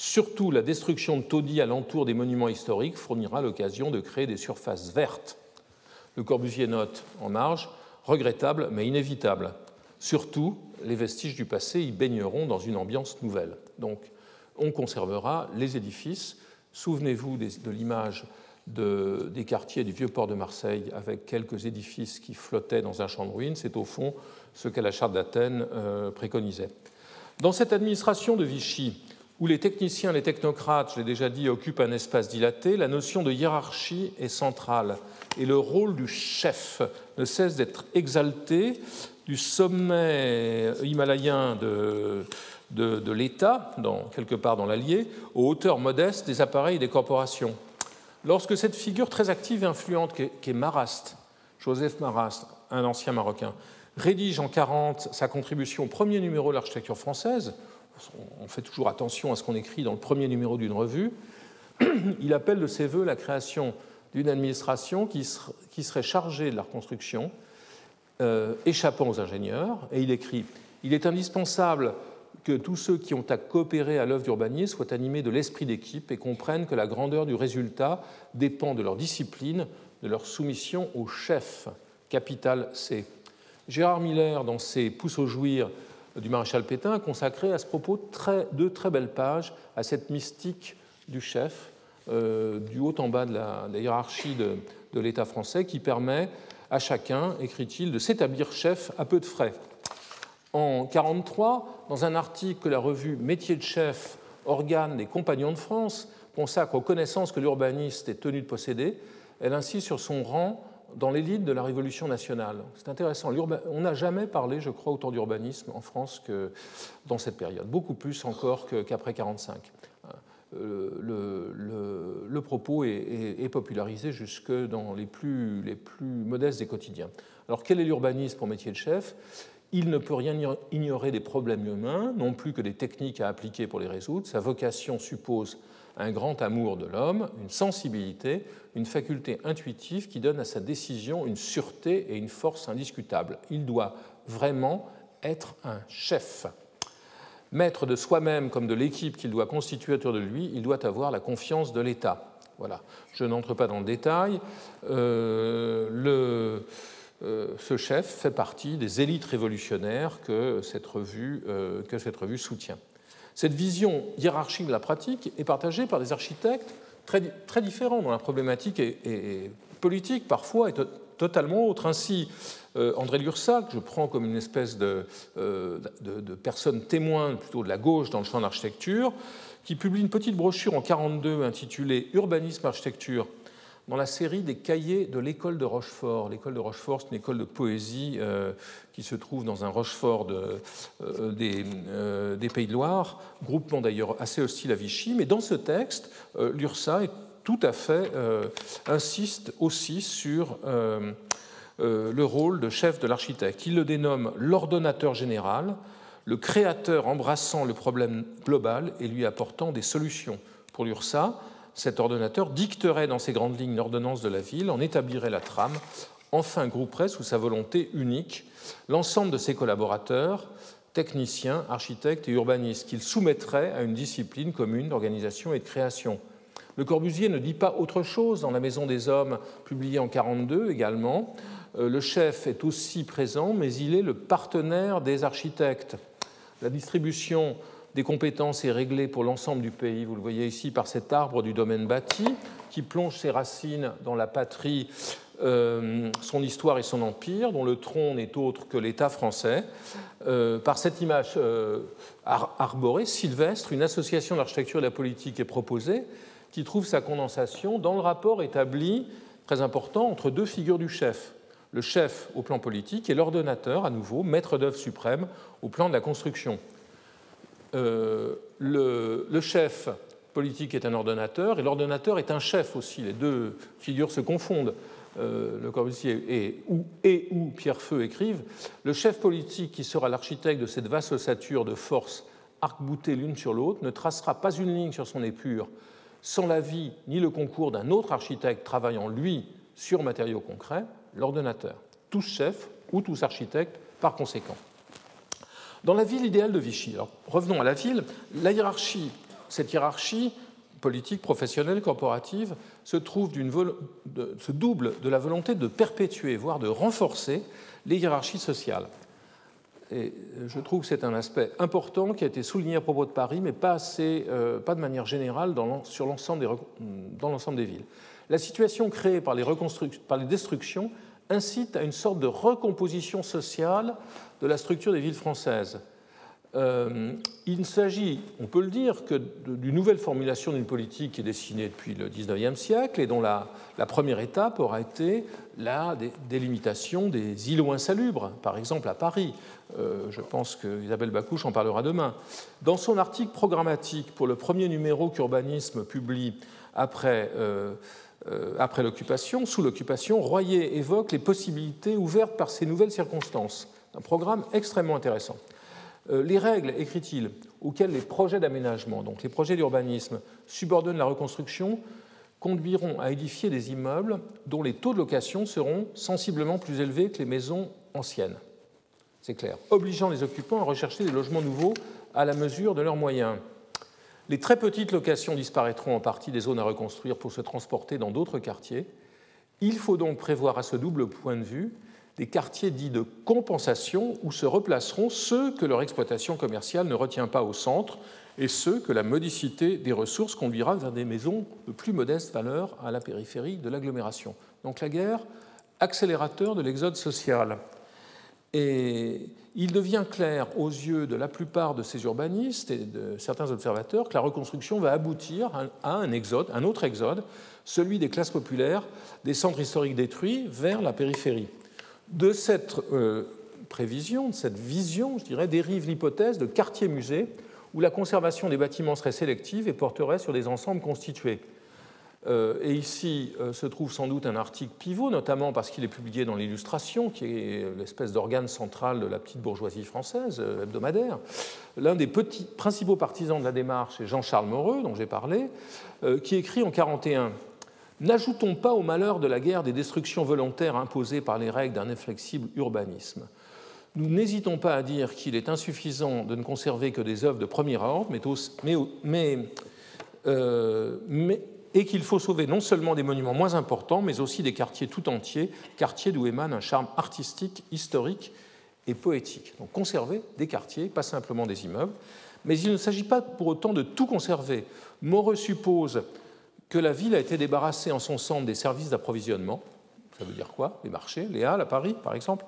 Speaker 2: Surtout, la destruction de taudis alentour des monuments historiques fournira l'occasion de créer des surfaces vertes. Le Corbusier note en marge, regrettable mais inévitable. Surtout, les vestiges du passé y baigneront dans une ambiance nouvelle. Donc, on conservera les édifices. Souvenez-vous de l'image des quartiers du vieux port de Marseille avec quelques édifices qui flottaient dans un champ de ruines. C'est au fond ce que la charte d'Athènes euh, préconisait. Dans cette administration de Vichy, où les techniciens, les technocrates, je l'ai déjà dit, occupent un espace dilaté, la notion de hiérarchie est centrale et le rôle du chef ne cesse d'être exalté du sommet himalayen de, de, l'État, quelque part dans l'Allier, aux hauteurs modestes des appareils et des corporations. Lorsque cette figure très active et influente qu'est Marast, Joseph Marast, un ancien Marocain, rédige en 40 sa contribution au premier numéro de l'architecture française, on fait toujours attention à ce qu'on écrit dans le premier numéro d'une revue, il appelle de ses voeux la création d'une administration qui, serait chargée de la reconstruction, euh, échappant aux ingénieurs, et il écrit Il est indispensable que tous ceux qui ont à coopérer à l'œuvre d'urbanisme soient animés de l'esprit d'équipe et comprennent que la grandeur du résultat dépend de leur discipline, de leur soumission au chef, capital C. Gérard Miller, dans ses Pouces au jouir, du maréchal Pétain consacré à ce propos deux très belles pages à cette mystique du chef, euh, du haut en bas de la, hiérarchie de, de l'État français qui permet à chacun, écrit-il, de s'établir chef à peu de frais. En 1943, dans un article que la revue Métier de chef, organe des compagnons de France, consacre aux connaissances que l'urbaniste est tenu de posséder, elle insiste sur son rang dans l'élite de la Révolution nationale. C'est intéressant. On n'a jamais parlé, je crois, autant d'urbanisme en France que dans cette période, beaucoup plus encore qu'après 1945. Euh, le, propos est, popularisé jusque dans les plus, les plus modestes des quotidiens. Alors quel est l'urbanisme pour métier de chef? Il ne peut rien ignorer des problèmes humains, non plus que des techniques à appliquer pour les résoudre. Sa vocation suppose un grand amour de l'homme, une sensibilité, une faculté intuitive qui donne à sa décision une sûreté et une force indiscutables. Il doit vraiment être un chef. Maître de soi-même comme de l'équipe qu'il doit constituer autour de lui, il doit avoir la confiance de l'État. Voilà. Je n'entre pas dans le détail. Euh, euh, ce chef fait partie des élites révolutionnaires que cette revue, euh, que cette revue soutient. Cette vision hiérarchique de la pratique est partagée par des architectes très, très différents, dont la problématique est, politique parfois est totalement autre. Ainsi, euh, André Lursac, je prends comme une espèce de, euh, de, de, personne témoin plutôt de la gauche dans le champ de l'architecture, qui publie une petite brochure en 1942 intitulée Urbanisme Architecture dans la série des cahiers de l'école de Rochefort. L'école de Rochefort, c'est une école de poésie euh, qui se trouve dans un Rochefort euh, des, euh, des, Pays de Loire, groupement d'ailleurs assez hostile à Vichy. Mais dans ce texte, l'URSA est tout à fait insiste aussi sur le rôle de chef de l'architecte. Il le dénomme l'ordonnateur général, le créateur embrassant le problème global et lui apportant des solutions. Pour l'URSA, cet ordonnateur dicterait dans ses grandes lignes l'ordonnance de la ville, en établirait la trame, enfin grouperait sous sa volonté unique l'ensemble de ses collaborateurs, techniciens, architectes et urbanistes, qu'il soumettrait à une discipline commune d'organisation et de création. Le Corbusier ne dit pas autre chose dans La Maison des Hommes, publié en 1942 également. Euh, le chef est aussi présent, mais il est le partenaire des architectes. La distribution des compétences est réglée pour l'ensemble du pays. Vous le voyez ici par cet arbre du domaine bâti qui plonge ses racines dans la patrie, euh, son histoire et son empire, dont le tronc n'est autre que l'État français. Euh, par cette image euh, arborée, sylvestre, une association d'architecture et de la politique est proposée qui trouve sa condensation dans le rapport établi, très important, entre deux figures du chef. Le chef au plan politique et l'ordonnateur, à nouveau, maître d'œuvre suprême au plan de la construction. Euh, le, chef politique est un ordonnateur et l'ordonnateur est un chef aussi. Les deux figures se confondent. Euh, le Corbusier et ou, et ou Pierre Feu écrivent Le chef politique qui sera l'architecte de cette vaste ossature de forces arc-boutées l'une sur l'autre ne tracera pas une ligne sur son épure sans l'avis ni le concours d'un autre architecte travaillant, lui, sur matériaux concrets, l'ordonnateur. Tous chefs ou tous architectes par conséquent. Dans la ville idéale de Vichy, alors revenons à la ville, la hiérarchie, cette hiérarchie politique, professionnelle, corporative, se, trouve de, double de la volonté de perpétuer, voire de renforcer les hiérarchies sociales. Et je trouve que c'est un aspect important qui a été souligné à propos de Paris, mais pas, euh, de manière générale dans l'ensemble des, villes. La situation créée par les destructions incite à une sorte de recomposition sociale de la structure des villes françaises. Euh, il s'agit, on peut le dire, que d'une nouvelle formulation d'une politique qui est dessinée depuis le XIXe siècle et dont la, première étape aura été la délimitation des îlots insalubres, par exemple à Paris. Euh, je pense que Isabelle Bacouche en parlera demain. Dans son article programmatique pour le premier numéro qu'Urbanisme publie après euh, après l'occupation, sous l'occupation, Royer évoque les possibilités ouvertes par ces nouvelles circonstances. Un programme extrêmement intéressant. Euh, les règles, écrit-il, auxquelles les projets d'aménagement, donc les projets d'urbanisme, subordonnent la reconstruction, conduiront à édifier des immeubles dont les taux de location seront sensiblement plus élevés que les maisons anciennes. C'est clair. Obligeant les occupants à rechercher des logements nouveaux à la mesure de leurs moyens. Les très petites locations disparaîtront en partie des zones à reconstruire pour se transporter dans d'autres quartiers. Il faut donc prévoir à ce double point de vue des quartiers dits de compensation où se replaceront ceux que leur exploitation commerciale ne retient pas au centre et ceux que la modicité des ressources conduira vers des maisons de plus modeste valeur à la périphérie de l'agglomération. Donc la guerre, accélérateur de l'exode social. Et il devient clair aux yeux de la plupart de ces urbanistes et de certains observateurs que la reconstruction va aboutir à un un autre exode, celui des classes populaires des centres historiques détruits vers la périphérie. De cette euh, prévision, de cette vision, je dirais, dérive l'hypothèse de quartier-musée où la conservation des bâtiments serait sélective et porterait sur des ensembles constitués. Euh, et ici euh, se trouve sans doute un article pivot, notamment parce qu'il est publié dans l'Illustration, qui est l'espèce d'organe central de la petite bourgeoisie française hebdomadaire. L'un des principaux partisans de la démarche est Jean-Charles Moreux, dont j'ai parlé, qui écrit en 1941 N'ajoutons pas au malheur de la guerre des destructions volontaires imposées par les règles d'un inflexible urbanisme. Nous n'hésitons pas à dire qu'il est insuffisant de ne conserver que des œuvres de premier ordre, mais, mais, mais et qu'il faut sauver non seulement des monuments moins importants, mais aussi des quartiers tout entiers, quartiers d'où émane un charme artistique, historique et poétique. Donc conserver des quartiers, pas simplement des immeubles. Mais il ne s'agit pas pour autant de tout conserver. Moreux suppose que la ville a été débarrassée en son centre des services d'approvisionnement. Ça veut dire quoi? Les marchés, les halles à Paris, par exemple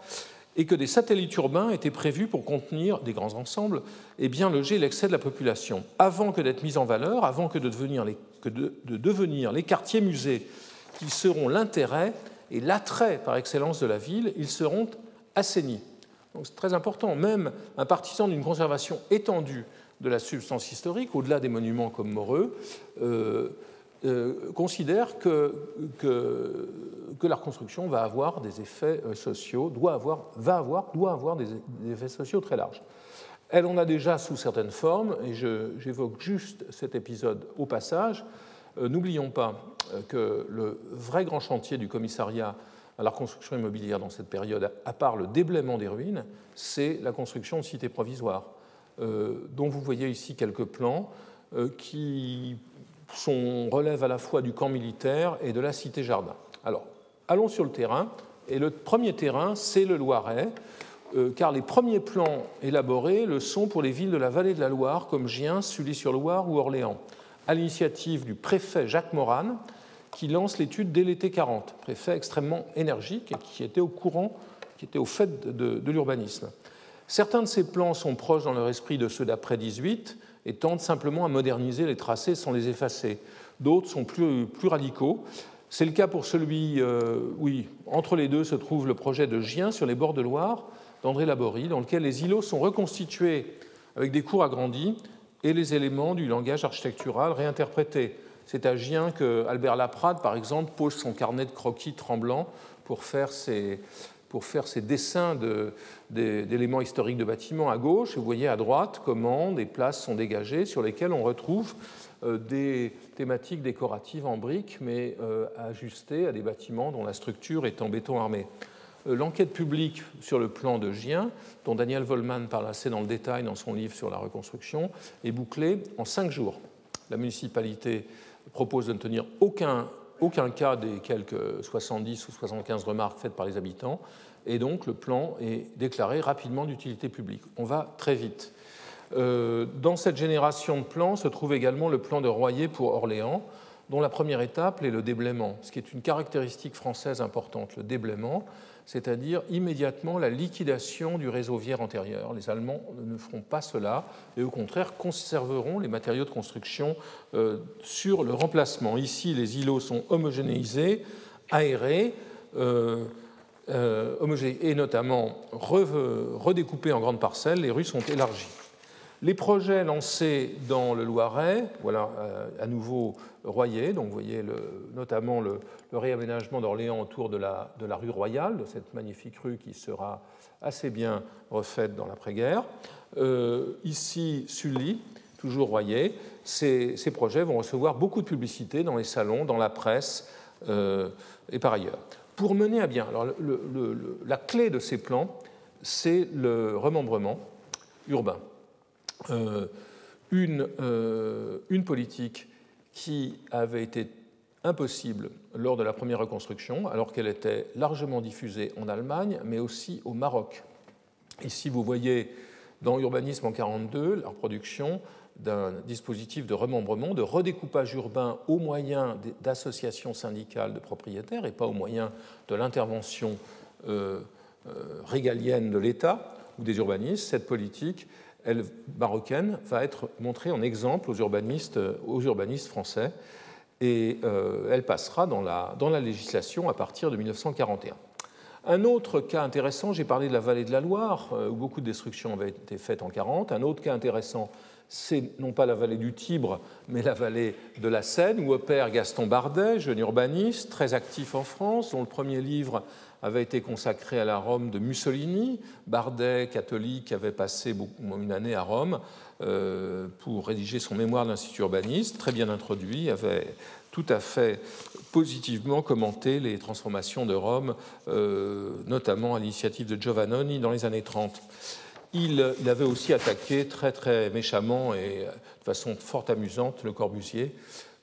Speaker 2: et que des satellites urbains étaient prévus pour contenir des grands ensembles et bien loger l'excès de la population. Avant que d'être mis en valeur, avant que de devenir les, quartiers musées qui seront l'intérêt et l'attrait par excellence de la ville, ils seront assainis. c'est très important. Même un partisan d'une conservation étendue de la substance historique, au-delà des monuments comme Moreux, euh, euh, considère que, que, la reconstruction va avoir des effets euh, sociaux, doit avoir, va avoir, doit avoir des, effets sociaux très larges. Elle en a déjà sous certaines formes, et j'évoque juste cet épisode au passage. Euh, n'oublions pas que le vrai grand chantier du commissariat à la reconstruction immobilière dans cette période, à part le déblaiement des ruines, c'est la construction de cités provisoires, dont vous voyez ici quelques plans qui son relève à la fois du camp militaire et de la cité-jardin. Alors, allons sur le terrain. Et le premier terrain, c'est le Loiret, euh, car les premiers plans élaborés le sont pour les villes de la vallée de la Loire, comme Gien, Sully-sur-Loire ou Orléans, à l'initiative du préfet Jacques Morane, qui lance l'étude dès l'été 40, préfet extrêmement énergique et qui était au courant, qui était au fait de l'urbanisme. Certains de ces plans sont proches dans leur esprit de ceux d'après 18, et tentent simplement à moderniser les tracés sans les effacer. D'autres sont plus, radicaux. C'est le cas pour celui, euh, oui, entre les deux se trouve le projet de Gien sur les bords de Loire d'André Laborie, dans lequel les îlots sont reconstitués avec des cours agrandis et les éléments du langage architectural réinterprétés. C'est à Gien que Albert Laprade, par exemple, pose son carnet de croquis tremblant pour faire ses, pour faire ces dessins d'éléments historiques de bâtiments à gauche. vous voyez à droite comment des places sont dégagées sur lesquelles on retrouve euh, des thématiques décoratives en briques, mais euh, ajustées à des bâtiments dont la structure est en béton armé. Euh, l'enquête publique sur le plan de Gien, dont Daniel Volman parle assez dans le détail dans son livre sur la reconstruction, est bouclée en cinq jours. La municipalité propose de ne tenir aucun aucun cas des quelques 70 ou 75 remarques faites par les habitants, et donc le plan est déclaré rapidement d'utilité publique. On va très vite. Euh, dans cette génération de plans se trouve également le plan de Royer pour Orléans, dont la première étape est le déblaiement, ce qui est une caractéristique française importante, le déblaiement c'est-à-dire immédiatement la liquidation du réseau viaire antérieur. Les Allemands ne feront pas cela et au contraire conserveront les matériaux de construction euh, sur le remplacement. Ici, les îlots sont homogénéisés, aérés, euh, euh, et notamment redécoupés en grandes parcelles, les rues sont élargies. Les projets lancés dans le Loiret, voilà à nouveau Royer, donc vous voyez notamment le, réaménagement d'Orléans autour de la, rue Royale, de cette magnifique rue qui sera assez bien refaite dans l'après-guerre. Euh, ici, Sully, toujours Royer. Ces, ces, projets vont recevoir beaucoup de publicité dans les salons, dans la presse euh, et par ailleurs. Pour mener à bien, alors la clé de ces plans, c'est le remembrement urbain. Euh, une, euh, une, politique qui avait été impossible lors de la première reconstruction, alors qu'elle était largement diffusée en Allemagne, mais aussi au Maroc. Ici, vous voyez dans Urbanisme en 1942, la reproduction d'un dispositif de remembrement, de redécoupage urbain au moyen d'associations syndicales de propriétaires et pas au moyen de l'intervention euh, euh, régalienne de l'État ou des urbanistes. Cette politique elle, marocaine va être montrée en exemple aux urbanistes, urbanistes français et euh, elle passera dans la, dans la législation à partir de 1941. Un autre cas intéressant, j'ai parlé de la vallée de la Loire, où beaucoup de destructions avaient été faites en 40. Un autre cas intéressant, c'est non pas la vallée du Tibre, mais la vallée de la Seine, où opère Gaston Bardet, jeune urbaniste, très actif en France, dont le premier livre avait été consacré à la Rome de Mussolini. Bardet, catholique, avait passé une année à Rome euh, pour rédiger son mémoire d'institut urbaniste, très bien introduit, avait tout à fait positivement commenté les transformations de Rome, euh, notamment à l'initiative de Giovannoni dans les années 30. Il, avait aussi attaqué très très méchamment et de façon fort amusante le Corbusier,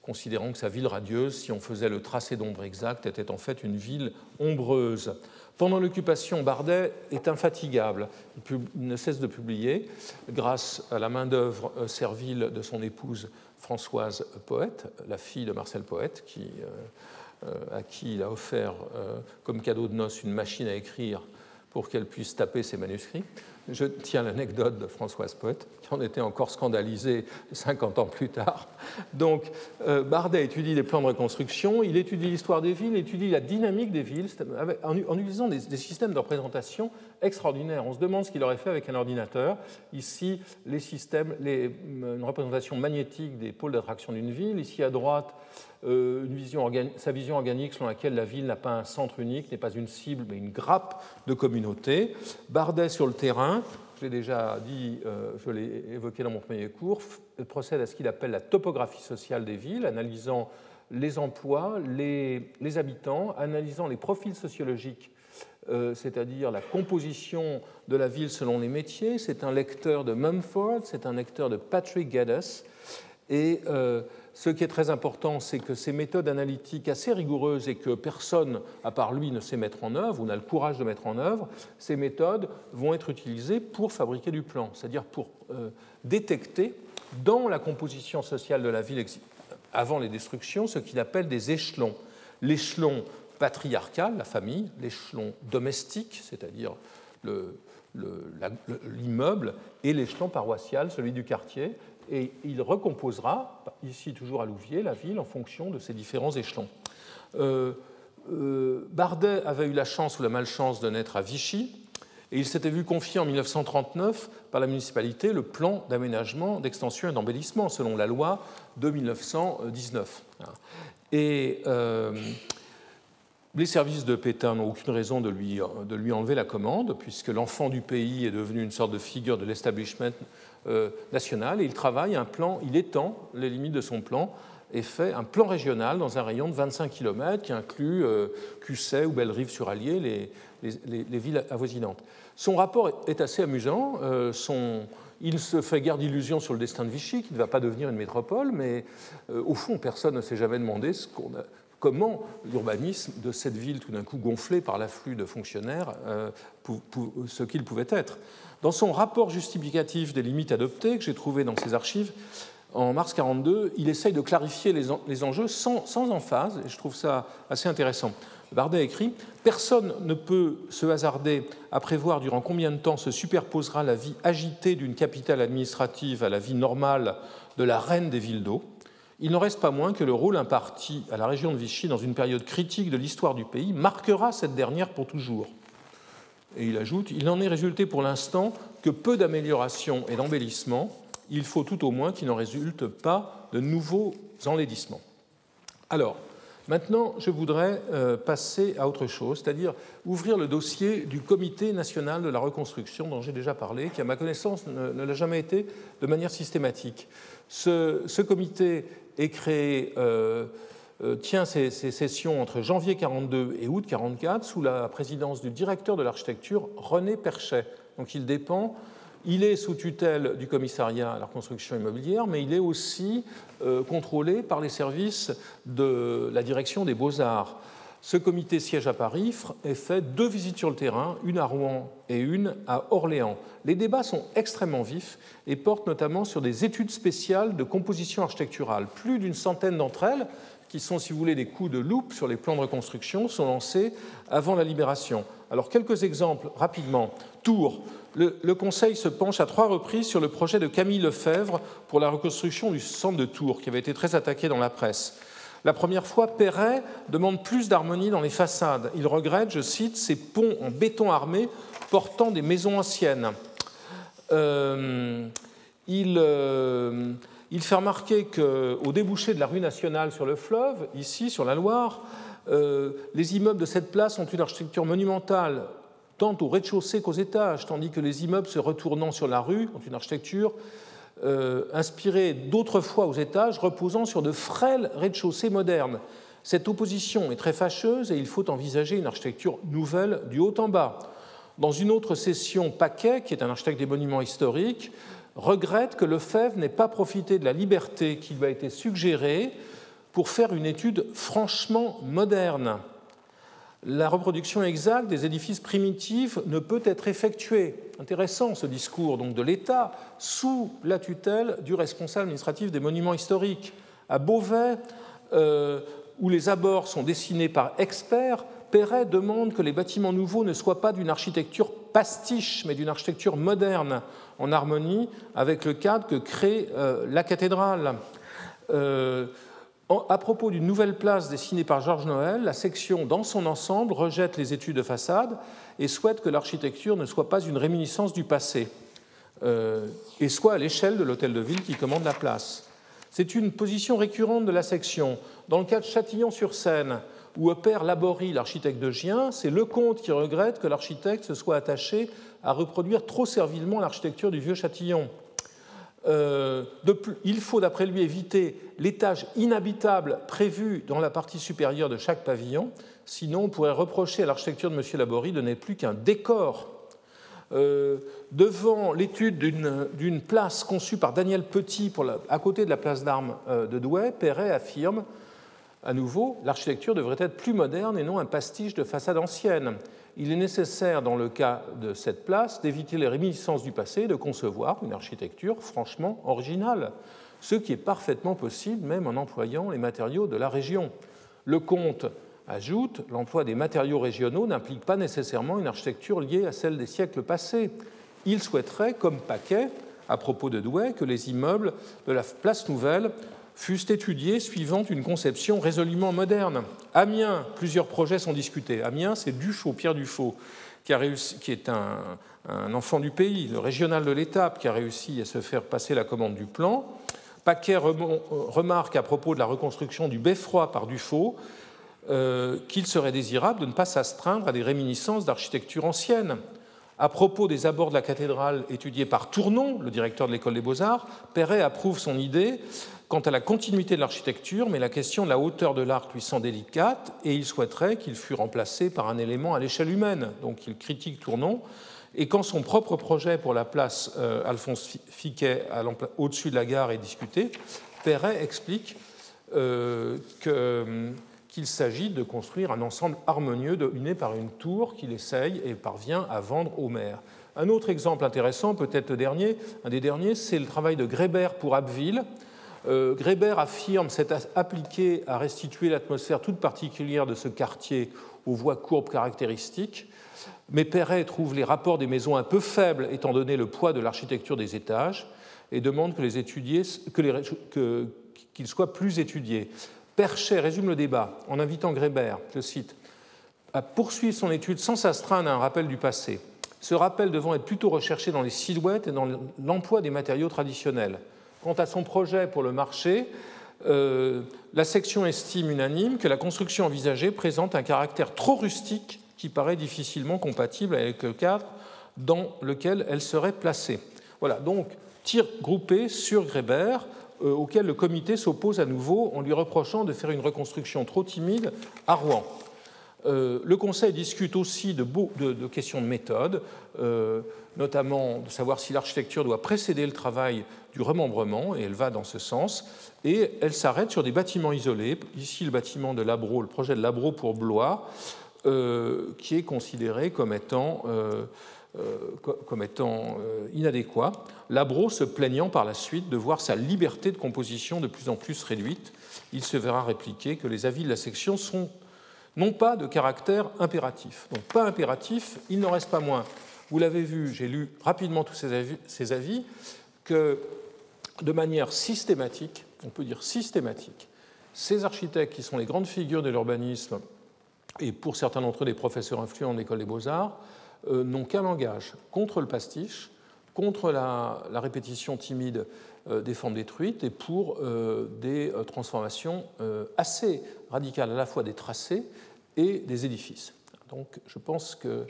Speaker 2: considérant que sa ville radieuse, si on faisait le tracé d'ombre exact, était en fait une ville ombreuse. Pendant l'occupation, Bardet est infatigable. Il ne cesse de publier, grâce à la main-d'œuvre euh, servile de son épouse Françoise Poète, la fille de Marcel Poète, euh, euh, à qui il a offert comme cadeau de noces une machine à écrire pour qu'elle puisse taper ses manuscrits. Je tiens l'anecdote de Françoise Poète, qui en était encore scandalisée 50 ans plus tard. Donc, euh, Bardet étudie les plans de reconstruction, il étudie l'histoire des villes, il étudie la dynamique des villes, en, utilisant des, systèmes de représentation extraordinaires. On se demande ce qu'il aurait fait avec un ordinateur. Ici, les systèmes, les, une représentation magnétique des pôles d'attraction d'une ville. Ici, à droite, euh, vision sa vision organique selon laquelle la ville n'a pas un centre unique, n'est pas une cible, mais une grappe de communautés. Bardet sur le terrain, je l'ai déjà dit, euh, je l'ai évoqué dans mon premier cours, procède à ce qu'il appelle la topographie sociale des villes, analysant les emplois, les, les habitants, analysant les profils sociologiques euh, c'est-à-dire la composition de la ville selon les métiers. C'est un lecteur de Mumford, c'est un lecteur de Patrick Geddes. Et ce qui est très important, c'est que ces méthodes analytiques assez rigoureuses et que personne, à part lui, ne sait mettre en œuvre ou n'a le courage de mettre en œuvre, ces méthodes vont être utilisées pour fabriquer du plan, c'est-à-dire pour euh, détecter dans la composition sociale de la ville avant les destructions ce qu'il appelle des échelons. L'échelon patriarcal, la famille, l'échelon domestique, c'est-à-dire l'immeuble, et l'échelon paroissial, celui du quartier, et il recomposera, ici toujours à Louviers, la ville en fonction de ces différents échelons. Euh, euh, Bardet avait eu la chance ou la malchance de naître à Vichy, et il s'était vu confier en 1939 par la municipalité le plan d'aménagement, d'extension et d'embellissement selon la loi de 1919. Et euh, les services de Pétain n'ont aucune raison de lui, enlever la commande, puisque l'enfant du pays est devenu une sorte de figure de l'establishment euh, national et il travaille un plan, il étend les limites de son plan et fait un plan régional dans un rayon de 25 km qui inclut euh, Cusset ou Bellerive-sur-Allier, les, villes avoisinantes. Son rapport est assez amusant. Euh, il se fait guère d'illusions sur le destin de Vichy, qui ne va pas devenir une métropole, mais au fond, personne ne s'est jamais demandé ce a, comment l'urbanisme de cette ville, tout d'un coup gonflée par l'afflux de fonctionnaires, ce qu'il pouvait être. Dans son rapport justificatif des limites adoptées, que j'ai trouvé dans ses archives, en mars 1942, il essaye de clarifier les enjeux sans, sans emphase, et je trouve ça assez intéressant. Bardet écrit Personne ne peut se hasarder à prévoir durant combien de temps se superposera la vie agitée d'une capitale administrative à la vie normale de la reine des villes d'eau. Il n'en reste pas moins que le rôle imparti à la région de Vichy dans une période critique de l'histoire du pays marquera cette dernière pour toujours. Et il ajoute Il n'en est résulté pour l'instant que peu d'améliorations et d'embellissements. Il faut tout au moins qu'il n'en résulte pas de nouveaux enlaidissements. Alors, maintenant, je voudrais euh, passer à autre chose, c'est-à-dire ouvrir le dossier du Comité national de la reconstruction dont j'ai déjà parlé, qui, à ma connaissance, ne, l'a jamais été de manière systématique. Ce, comité est créé. Euh, euh, tient ses, sessions entre janvier 42 et août 44 sous la présidence du directeur de l'architecture René Perchet. Donc il dépend, il est sous tutelle du commissariat à la reconstruction immobilière, mais il est aussi euh, contrôlé par les services de la direction des beaux-arts. Ce comité siège à Paris et fait deux visites sur le terrain, une à Rouen et une à Orléans. Les débats sont extrêmement vifs et portent notamment sur des études spéciales de composition architecturale. Plus d'une centaine d'entre elles, qui sont, si vous voulez, des coups de loupe sur les plans de reconstruction, sont lancées avant la libération. Alors, quelques exemples rapidement. Tours. Le, le, Conseil se penche à trois reprises sur le projet de Camille Lefebvre pour la reconstruction du centre de Tours, qui avait été très attaqué dans la presse. La première fois, Perret demande plus d'harmonie dans les façades. Il regrette, je cite, ces ponts en béton armé portant des maisons anciennes. Euh, il, euh, il, fait remarquer qu'au débouché de la rue nationale sur le fleuve, ici sur la Loire, euh, les immeubles de cette place ont une architecture monumentale, tant au rez-de-chaussée qu'aux étages, tandis que les immeubles se retournant sur la rue ont une architecture euh, inspiré d'autrefois aux étages, reposant sur de frêles rez-de-chaussée modernes. Cette opposition est très fâcheuse et il faut envisager une architecture nouvelle du haut en bas. Dans une autre session, Paquet, qui est un architecte des monuments historiques, regrette que Lefebvre n'ait pas profité de la liberté qui lui a été suggérée pour faire une étude franchement moderne la reproduction exacte des édifices primitifs ne peut être effectuée. Intéressant ce discours donc de l'État sous la tutelle du responsable administratif des monuments historiques. À Beauvais, euh, où les abords sont dessinés par experts, Perret demande que les bâtiments nouveaux ne soient pas d'une architecture pastiche, mais d'une architecture moderne, en harmonie avec le cadre que crée euh, la cathédrale. Euh, à propos d'une nouvelle place dessinée par Georges Noël, la section dans son ensemble rejette les études de façade et souhaite que l'architecture ne soit pas une réminiscence du passé euh, et soit à l'échelle de l'hôtel de ville qui commande la place. C'est une position récurrente de la section. Dans le cas de Châtillon-sur-Seine, où opère Laborie, l'architecte de Gien, c'est Lecomte qui regrette que l'architecte se soit attaché à reproduire trop servilement l'architecture du vieux Châtillon. Euh, il faut, d'après lui, éviter l'étage inhabitable prévu dans la partie supérieure de chaque pavillon, sinon on pourrait reprocher à l'architecture de M. Laborie de n'être plus qu'un décor. Euh, devant l'étude d'une place conçue par Daniel Petit à côté de la place d'armes euh, de Douai, Perret affirme à nouveau l'architecture devrait être plus moderne et non un pastiche de façade ancienne il est nécessaire, dans le cas de cette place, d'éviter les réminiscences du passé et de concevoir une architecture franchement originale, ce qui est parfaitement possible même en employant les matériaux de la région. Le comte ajoute l'emploi des matériaux régionaux n'implique pas nécessairement une architecture liée à celle des siècles passés. Il souhaiterait, comme Paquet, à propos de Douai, que les immeubles de la place nouvelle fussent étudiés suivant une conception résolument moderne. Amiens, plusieurs projets sont discutés. Amiens, c'est Dufaux, Pierre Dufaux, qui, est un, enfant du pays, le régional de l'étape, qui a réussi à se faire passer la commande du plan. Paquet remarque à propos de la reconstruction du beffroi par Dufaux euh, qu'il serait désirable de ne pas s'astreindre à des réminiscences d'architecture ancienne. À propos des abords de la cathédrale étudiés par Tournon, le directeur de l'école des beaux-arts, Perret approuve son idée quant à la continuité de l'architecture, mais la question de la hauteur de l'arc lui semble délicate et il souhaiterait qu'il fût remplacé par un élément à l'échelle humaine. Donc il critique Tournon. Et quand son propre projet pour la place euh, Alphonse Fiquet au-dessus de la gare est discuté, Perret explique euh, euh, qu'il s'agit de construire un ensemble harmonieux dominé par une tour qu'il essaye et parvient à vendre au maire. Un autre exemple intéressant, peut-être dernier, un des derniers, c'est le travail de Grébert pour Abbeville, euh, Gréber affirme s'être appliqué à restituer l'atmosphère toute particulière de ce quartier aux voies courbes caractéristiques, mais Perret trouve les rapports des maisons un peu faibles étant donné le poids de l'architecture des étages et demande qu'ils soient plus étudiés. Perchet résume le débat en invitant Grébert, je cite, à poursuivre son étude sans s'astreindre à un rappel du passé. Ce rappel devant être plutôt recherché dans les silhouettes et dans l'emploi des matériaux traditionnels. Quant à son projet pour le marché, euh, la section estime unanime que la construction envisagée présente un caractère trop rustique qui paraît difficilement compatible avec le cadre dans lequel elle serait placée. Voilà, donc tir groupé sur Grébert, euh, auquel le comité s'oppose à nouveau en lui reprochant de faire une reconstruction trop timide à Rouen. le Conseil discute aussi de questions de méthode, notamment de savoir si l'architecture doit précéder le travail remembrement, et elle va dans ce sens, et elle s'arrête sur des bâtiments isolés. Ici, le bâtiment de Labro, le projet de Labro pour Blois, euh, qui est considéré comme étant, euh, euh, comme étant inadéquat. Labro se plaignant par la suite de voir sa liberté de composition de plus en plus réduite, il se verra répliquer que les avis de la section sont non pas de caractère impératif. Donc pas impératif, il n'en reste pas moins. Vous l'avez vu, j'ai lu rapidement tous ces avis, ces avis, que de manière systématique, on peut dire systématique, ces architectes qui sont les grandes figures de l'urbanisme, et pour certains d'entre eux des professeurs influents en école des beaux-arts, euh, n'ont qu'un langage contre le pastiche, contre la, répétition timide euh, des formes détruites et pour euh, des transformations assez radicales à la fois des tracés et des édifices. Donc je pense que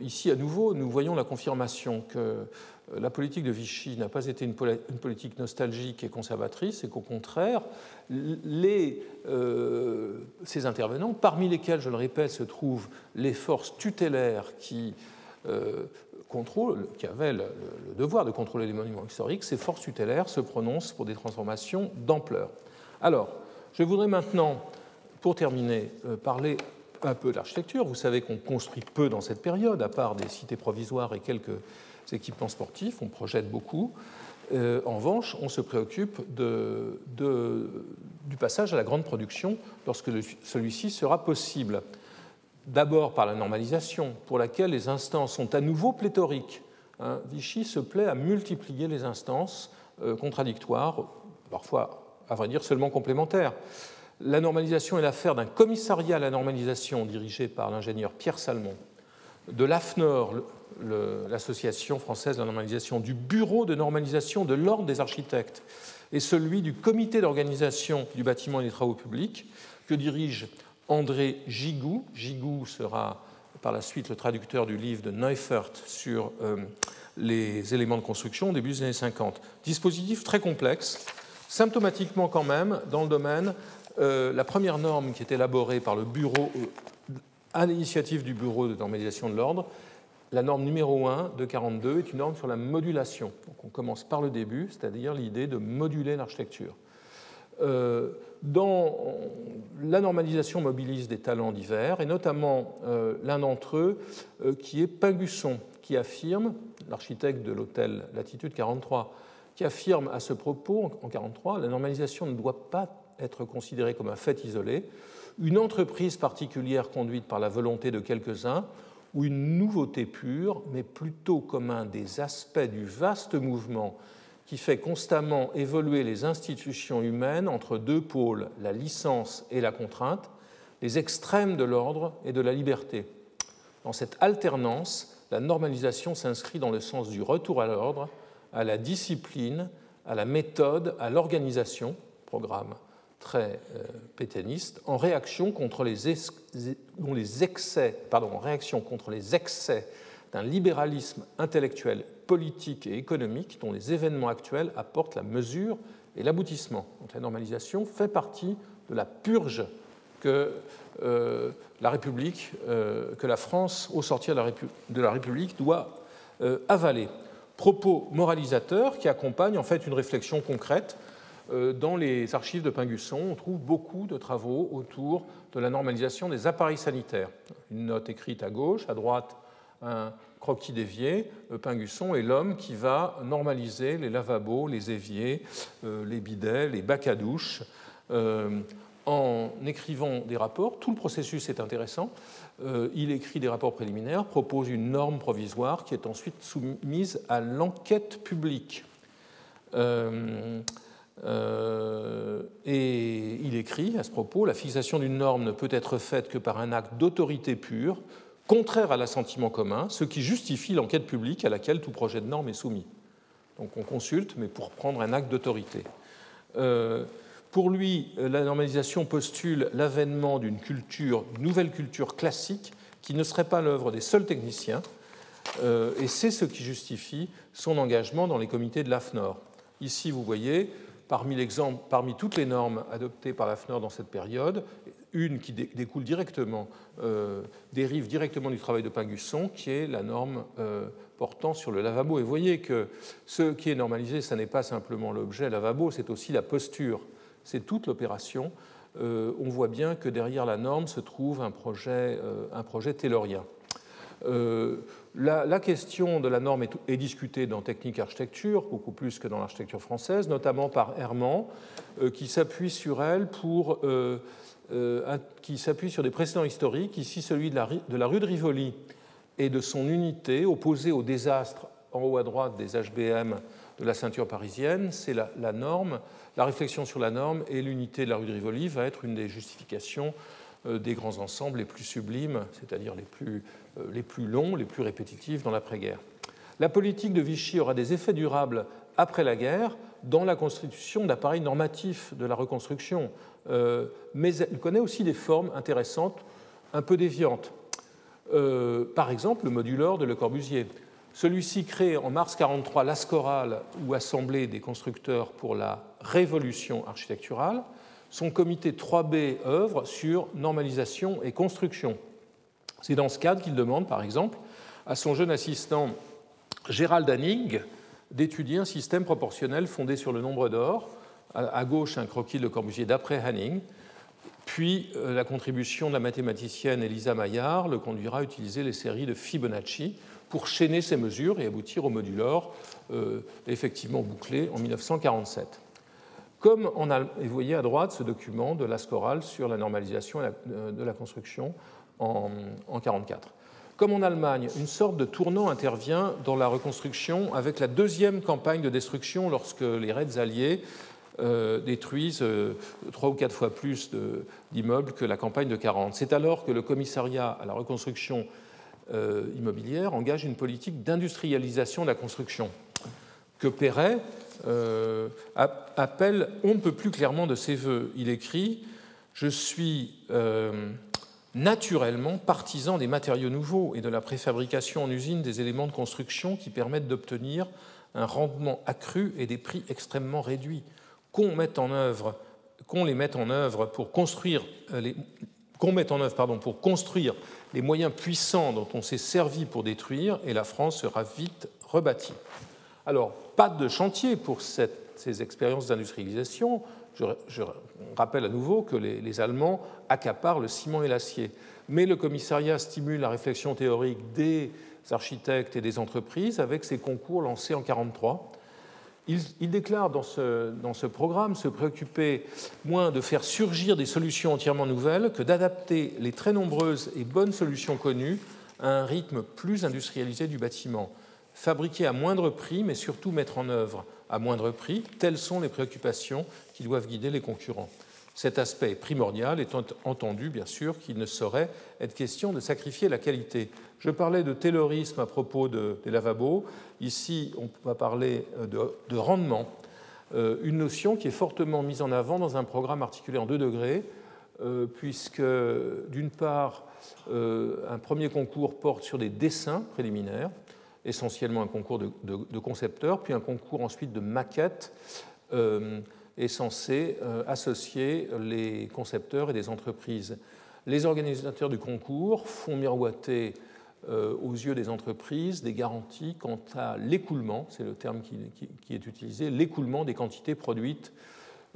Speaker 2: ici à nouveau nous voyons la confirmation que la politique de Vichy n'a pas été une, politique nostalgique et conservatrice, et qu'au contraire, euh, ces intervenants, parmi lesquels, je le répète, se trouvent les forces tutélaires qui euh, qui avaient le, devoir de contrôler les monuments historiques, ces forces tutélaires se prononcent pour des transformations d'ampleur. Alors, je voudrais maintenant, pour terminer, euh, parler un peu d'architecture. Vous savez qu'on construit peu dans cette période, à part des cités provisoires et quelques équipements sportifs, on projette beaucoup. Euh, en revanche, on se préoccupe du passage à la grande production lorsque celui-ci sera possible. D'abord par la normalisation, pour laquelle les instances sont à nouveau pléthoriques. Hein. Vichy se plaît à multiplier les instances euh, contradictoires, parfois, à vrai dire, seulement complémentaires. La normalisation est l'affaire d'un commissariat à la normalisation dirigé par l'ingénieur Pierre Salmon, de l'AFNOR, l'Association française de la normalisation, du Bureau de normalisation de l'Ordre des architectes et celui du Comité d'organisation du bâtiment et des travaux publics que dirige André Gigou. Gigou sera par la suite le traducteur du livre de Neufert sur euh, les éléments de construction au début des années 50. Dispositif très complexe, symptomatiquement quand même dans le domaine, euh, la première norme qui est élaborée par le bureau, euh, à l'initiative du Bureau de normalisation de l'ordre, la norme numéro 1 de 42 est une norme sur la modulation. On commence par le début, c'est-à-dire l'idée de moduler l'architecture. Euh, la normalisation mobilise des talents divers, et notamment euh, l'un d'entre eux euh, qui est Pingusson, qui affirme, l'architecte de l'hôtel Latitude 43, qui affirme à ce propos en 1943, la normalisation ne doit pas être considérée comme un fait isolé, une entreprise particulière conduite par la volonté de quelques-uns ou une nouveauté pure, mais plutôt comme un des aspects du vaste mouvement qui fait constamment évoluer les institutions humaines entre deux pôles, la licence et la contrainte, les extrêmes de l'ordre et de la liberté. Dans cette alternance, la normalisation s'inscrit dans le sens du retour à l'ordre, à la discipline, à la méthode, à l'organisation, programme très euh, en réaction contre les, excès, d'un libéralisme intellectuel, politique et économique dont les événements actuels apportent la mesure et l'aboutissement. Donc la normalisation fait partie de la purge que euh, la République, euh, que la France, au sortir de la, République, doit avaler. Propos moralisateurs qui accompagnent en fait une réflexion concrète euh, dans les archives de Pingusson, on trouve beaucoup de travaux autour de la normalisation des appareils sanitaires. Une note écrite à gauche, à droite, un croquis d'évier. Euh, Pingusson est l'homme qui va normaliser les lavabos, les éviers, euh, les bidets, les bacs à douche. En écrivant des rapports, tout le processus est intéressant. Il écrit des rapports préliminaires, propose une norme provisoire qui est ensuite soumise à l'enquête publique. Euh, et il écrit à ce propos La fixation d'une norme ne peut être faite que par un acte d'autorité pure, contraire à l'assentiment commun, ce qui justifie l'enquête publique à laquelle tout projet de norme est soumis. Donc on consulte, mais pour prendre un acte d'autorité. Euh, pour lui, la normalisation postule l'avènement d'une culture, nouvelle culture classique, qui ne serait pas l'œuvre des seuls techniciens, euh, et c'est ce qui justifie son engagement dans les comités de l'AFNOR. Ici, vous voyez parmi, toutes les normes adoptées par la FNOR dans cette période, une qui découle directement, euh, dérive directement du travail de Pingusson, qui est la norme euh, portant sur le lavabo. Et vous voyez que ce qui est normalisé, ce n'est pas simplement l'objet lavabo, c'est aussi la posture, c'est toute l'opération. Euh, on voit bien que derrière la norme se trouve un projet, un. La, question de la norme est, discutée dans technique architecture, beaucoup plus que dans l'architecture française, notamment par Herman, qui s'appuie sur elle pour euh, qui s'appuie sur des précédents historiques, ici celui de la, rue de Rivoli et de son unité opposée au désastre en haut à droite des HBM de la ceinture parisienne, c'est la, norme, la réflexion sur la norme et l'unité de la rue de Rivoli va être une des justifications euh, des grands ensembles les plus sublimes, c'est-à-dire les plus, euh, les plus longs, les plus répétitifs dans l'après-guerre. La politique de Vichy aura des effets durables après la guerre dans la constitution d'appareils normatifs de la reconstruction, euh, mais elle connaît aussi des formes intéressantes, un peu déviantes. Euh, par exemple, le moduleur de Le Corbusier. Celui-ci crée en mars 1943 l'ASCORAL, ou Assemblée des constructeurs pour la révolution architecturale. Son comité 3B œuvre sur normalisation et construction. C'est dans ce cadre qu'il demande, par exemple, à son jeune assistant Gérald Hanning d'étudier un système proportionnel fondé sur le nombre d'or à gauche un croquis de Corbusier d'après Hanning, puis euh, la contribution de la mathématicienne Elisa Maillard le conduira à utiliser les séries de Fibonacci pour chaîner ces mesures et aboutir au modulor euh, effectivement bouclé en 1947. Comme on a, vous voyez à droite ce document de l'Ascoral sur la normalisation euh, de la construction en 1944. Comme en Allemagne, une sorte de tournant intervient dans la reconstruction avec la deuxième campagne de destruction lorsque les raids alliés euh, détruisent euh, trois ou quatre fois plus d'immeubles que la campagne de 40. C'est alors que le commissariat à la reconstruction euh, immobilière engage une politique d'industrialisation de la construction que Perret appelle on ne peut plus clairement de ses voeux. Il écrit Je suis naturellement partisan des matériaux nouveaux et de la préfabrication en usine des éléments de construction qui permettent d'obtenir un rendement accru et des prix extrêmement réduits qu'on mette en œuvre, qu'on les mette en œuvre pour construire euh, les, qu'on mette en œuvre pardon, pour construire les moyens puissants dont on s'est servi pour détruire, et la France sera vite rebâtie. Alors, pas de chantier pour ces expériences d'industrialisation. Je, rappelle à nouveau que les, Allemands accaparent le ciment et l'acier. Mais le commissariat stimule la réflexion théorique des architectes et des entreprises avec ses concours lancés en 1943 il, déclare dans ce, programme se préoccuper moins de faire surgir des solutions entièrement nouvelles que d'adapter les très nombreuses et bonnes solutions connues à un rythme plus industrialisé du bâtiment. Fabriquer à moindre prix, mais surtout mettre en œuvre à moindre prix, telles sont les préoccupations qui doivent guider les concurrents. Cet aspect primordial, étant entendu, bien sûr, qu'il ne saurait être question de sacrifier la qualité. Je parlais de taylorisme à propos de, des lavabos. Ici, on va parler de, rendement, euh, une notion qui est fortement mise en avant dans un programme articulé en deux degrés, euh, puisque, d'une part, euh, un premier concours porte sur des dessins préliminaires, essentiellement un concours de, concepteurs, puis un concours ensuite de maquettes est censé euh, associer les concepteurs et les entreprises. Les organisateurs du concours font miroiter euh, aux yeux des entreprises des garanties quant à l'écoulement, c'est le terme qui, est utilisé, l'écoulement des quantités produites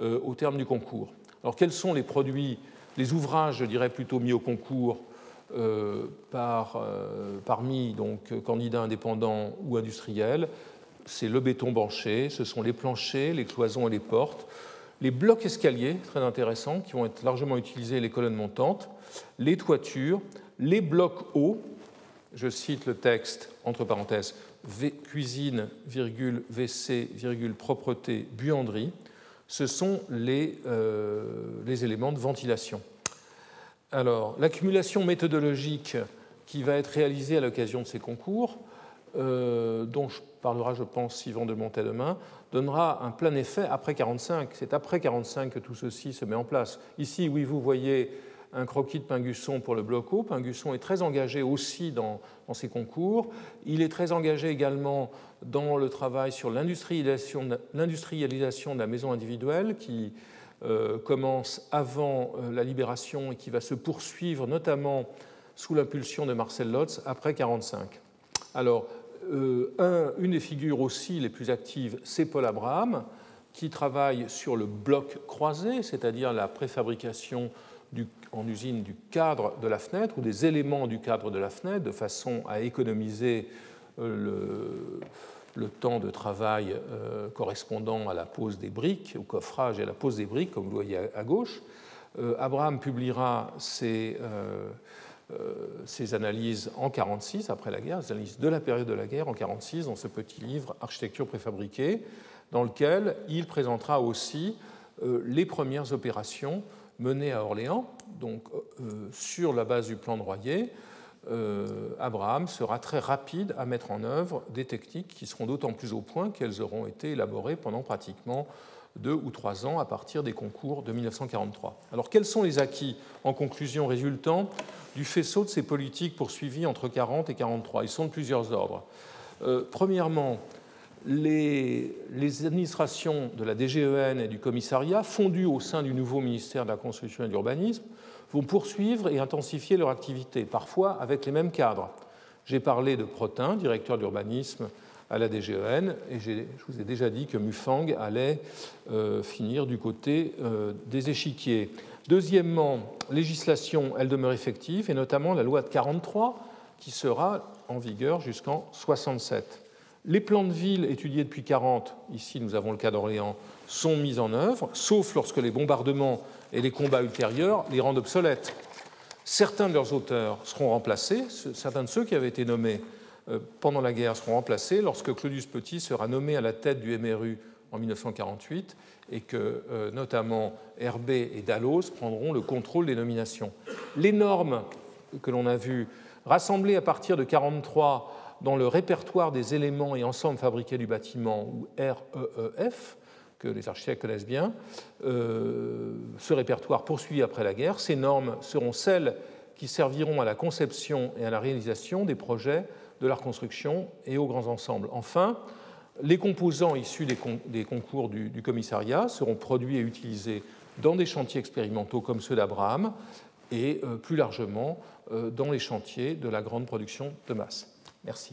Speaker 2: euh, au terme du concours. Alors quels sont les produits, les ouvrages, je dirais plutôt mis au concours par, parmi donc, candidats indépendants ou industriels c'est le béton banché, ce sont les planchers, les cloisons et les portes, les blocs escaliers, très intéressants, qui vont être largement utilisés, les colonnes montantes, les toitures, les blocs hauts, je cite le texte, entre parenthèses, cuisine, virgule, WC, virgule, propreté, buanderie, ce sont les, euh, les éléments de ventilation. Alors, l'accumulation méthodologique qui va être réalisée à l'occasion de ces concours, euh, dont je parlera, je pense, Yvan de Montet demain, donnera un plein effet après 45. C'est après 45 que tout ceci se met en place. Ici, oui, vous voyez un croquis de Pingusson pour le bloco. Pingusson est très engagé aussi dans, dans ses concours. Il est très engagé également dans le travail sur l'industrialisation de la maison individuelle qui commence avant euh, la libération et qui va se poursuivre notamment sous l'impulsion de Marcel Lotz après 1945. Alors, euh, une des figures aussi les plus actives, c'est Paul Abraham, qui travaille sur le bloc croisé, c'est-à-dire la préfabrication en usine du cadre de la fenêtre ou des éléments du cadre de la fenêtre, de façon à économiser le, le temps de travail euh, correspondant à la pose des briques, au coffrage et à la pose des briques, comme vous voyez à, gauche. Euh, Abraham publiera ses, euh, ses analyses en 1946, après la guerre, les analyses de la période de la guerre en 1946, dans ce petit livre Architecture préfabriquée, dans lequel il présentera aussi les premières opérations menées à Orléans, donc sur la base du plan de Royer, Abraham sera très rapide à mettre en œuvre des techniques qui seront d'autant plus au point qu'elles auront été élaborées pendant pratiquement deux ou trois ans à partir des concours de 1943. Alors quels sont les acquis en conclusion résultant du faisceau de ces politiques poursuivies entre 40 et 43 Ils sont de plusieurs ordres. Euh, premièrement, les, les, administrations de la DGEN et du commissariat, fondues au sein du nouveau ministère de la Construction et de l'Urbanisme, vont poursuivre et intensifier leur activité, parfois avec les mêmes cadres. J'ai parlé de Protin, directeur d'urbanisme à la DGEN, et je vous ai déjà dit que Mufang allait euh, finir du côté euh, des échiquiers. Deuxièmement, législation, elle demeure effective, et notamment la loi de 43, qui sera en vigueur jusqu'en 67. Les plans de ville étudiés depuis 40, ici nous avons le cas d'Orléans, sont mis en œuvre, sauf lorsque les bombardements et les combats ultérieurs les rendent obsolètes. Certains de leurs auteurs seront remplacés, certains de ceux qui avaient été nommés euh, pendant la guerre seront remplacés lorsque Claudius Petit sera nommé à la tête du MRU en 1948 et que euh, notamment Herbé et Dalloz prendront le contrôle des nominations. Les normes que l'on a vues, rassemblées à partir de 1943 dans le répertoire des éléments et ensembles fabriqués du bâtiment, ou REEF, que les architectes connaissent bien. Euh, ce répertoire poursuit après la guerre. Ces normes seront celles qui serviront à la conception et à la réalisation des projets de la reconstruction et aux grands ensembles. Enfin, les composants issus des, concours du, commissariat seront produits et utilisés dans des chantiers expérimentaux comme ceux d'Abraham et euh, plus largement euh, dans les chantiers de la grande production de masse. Merci.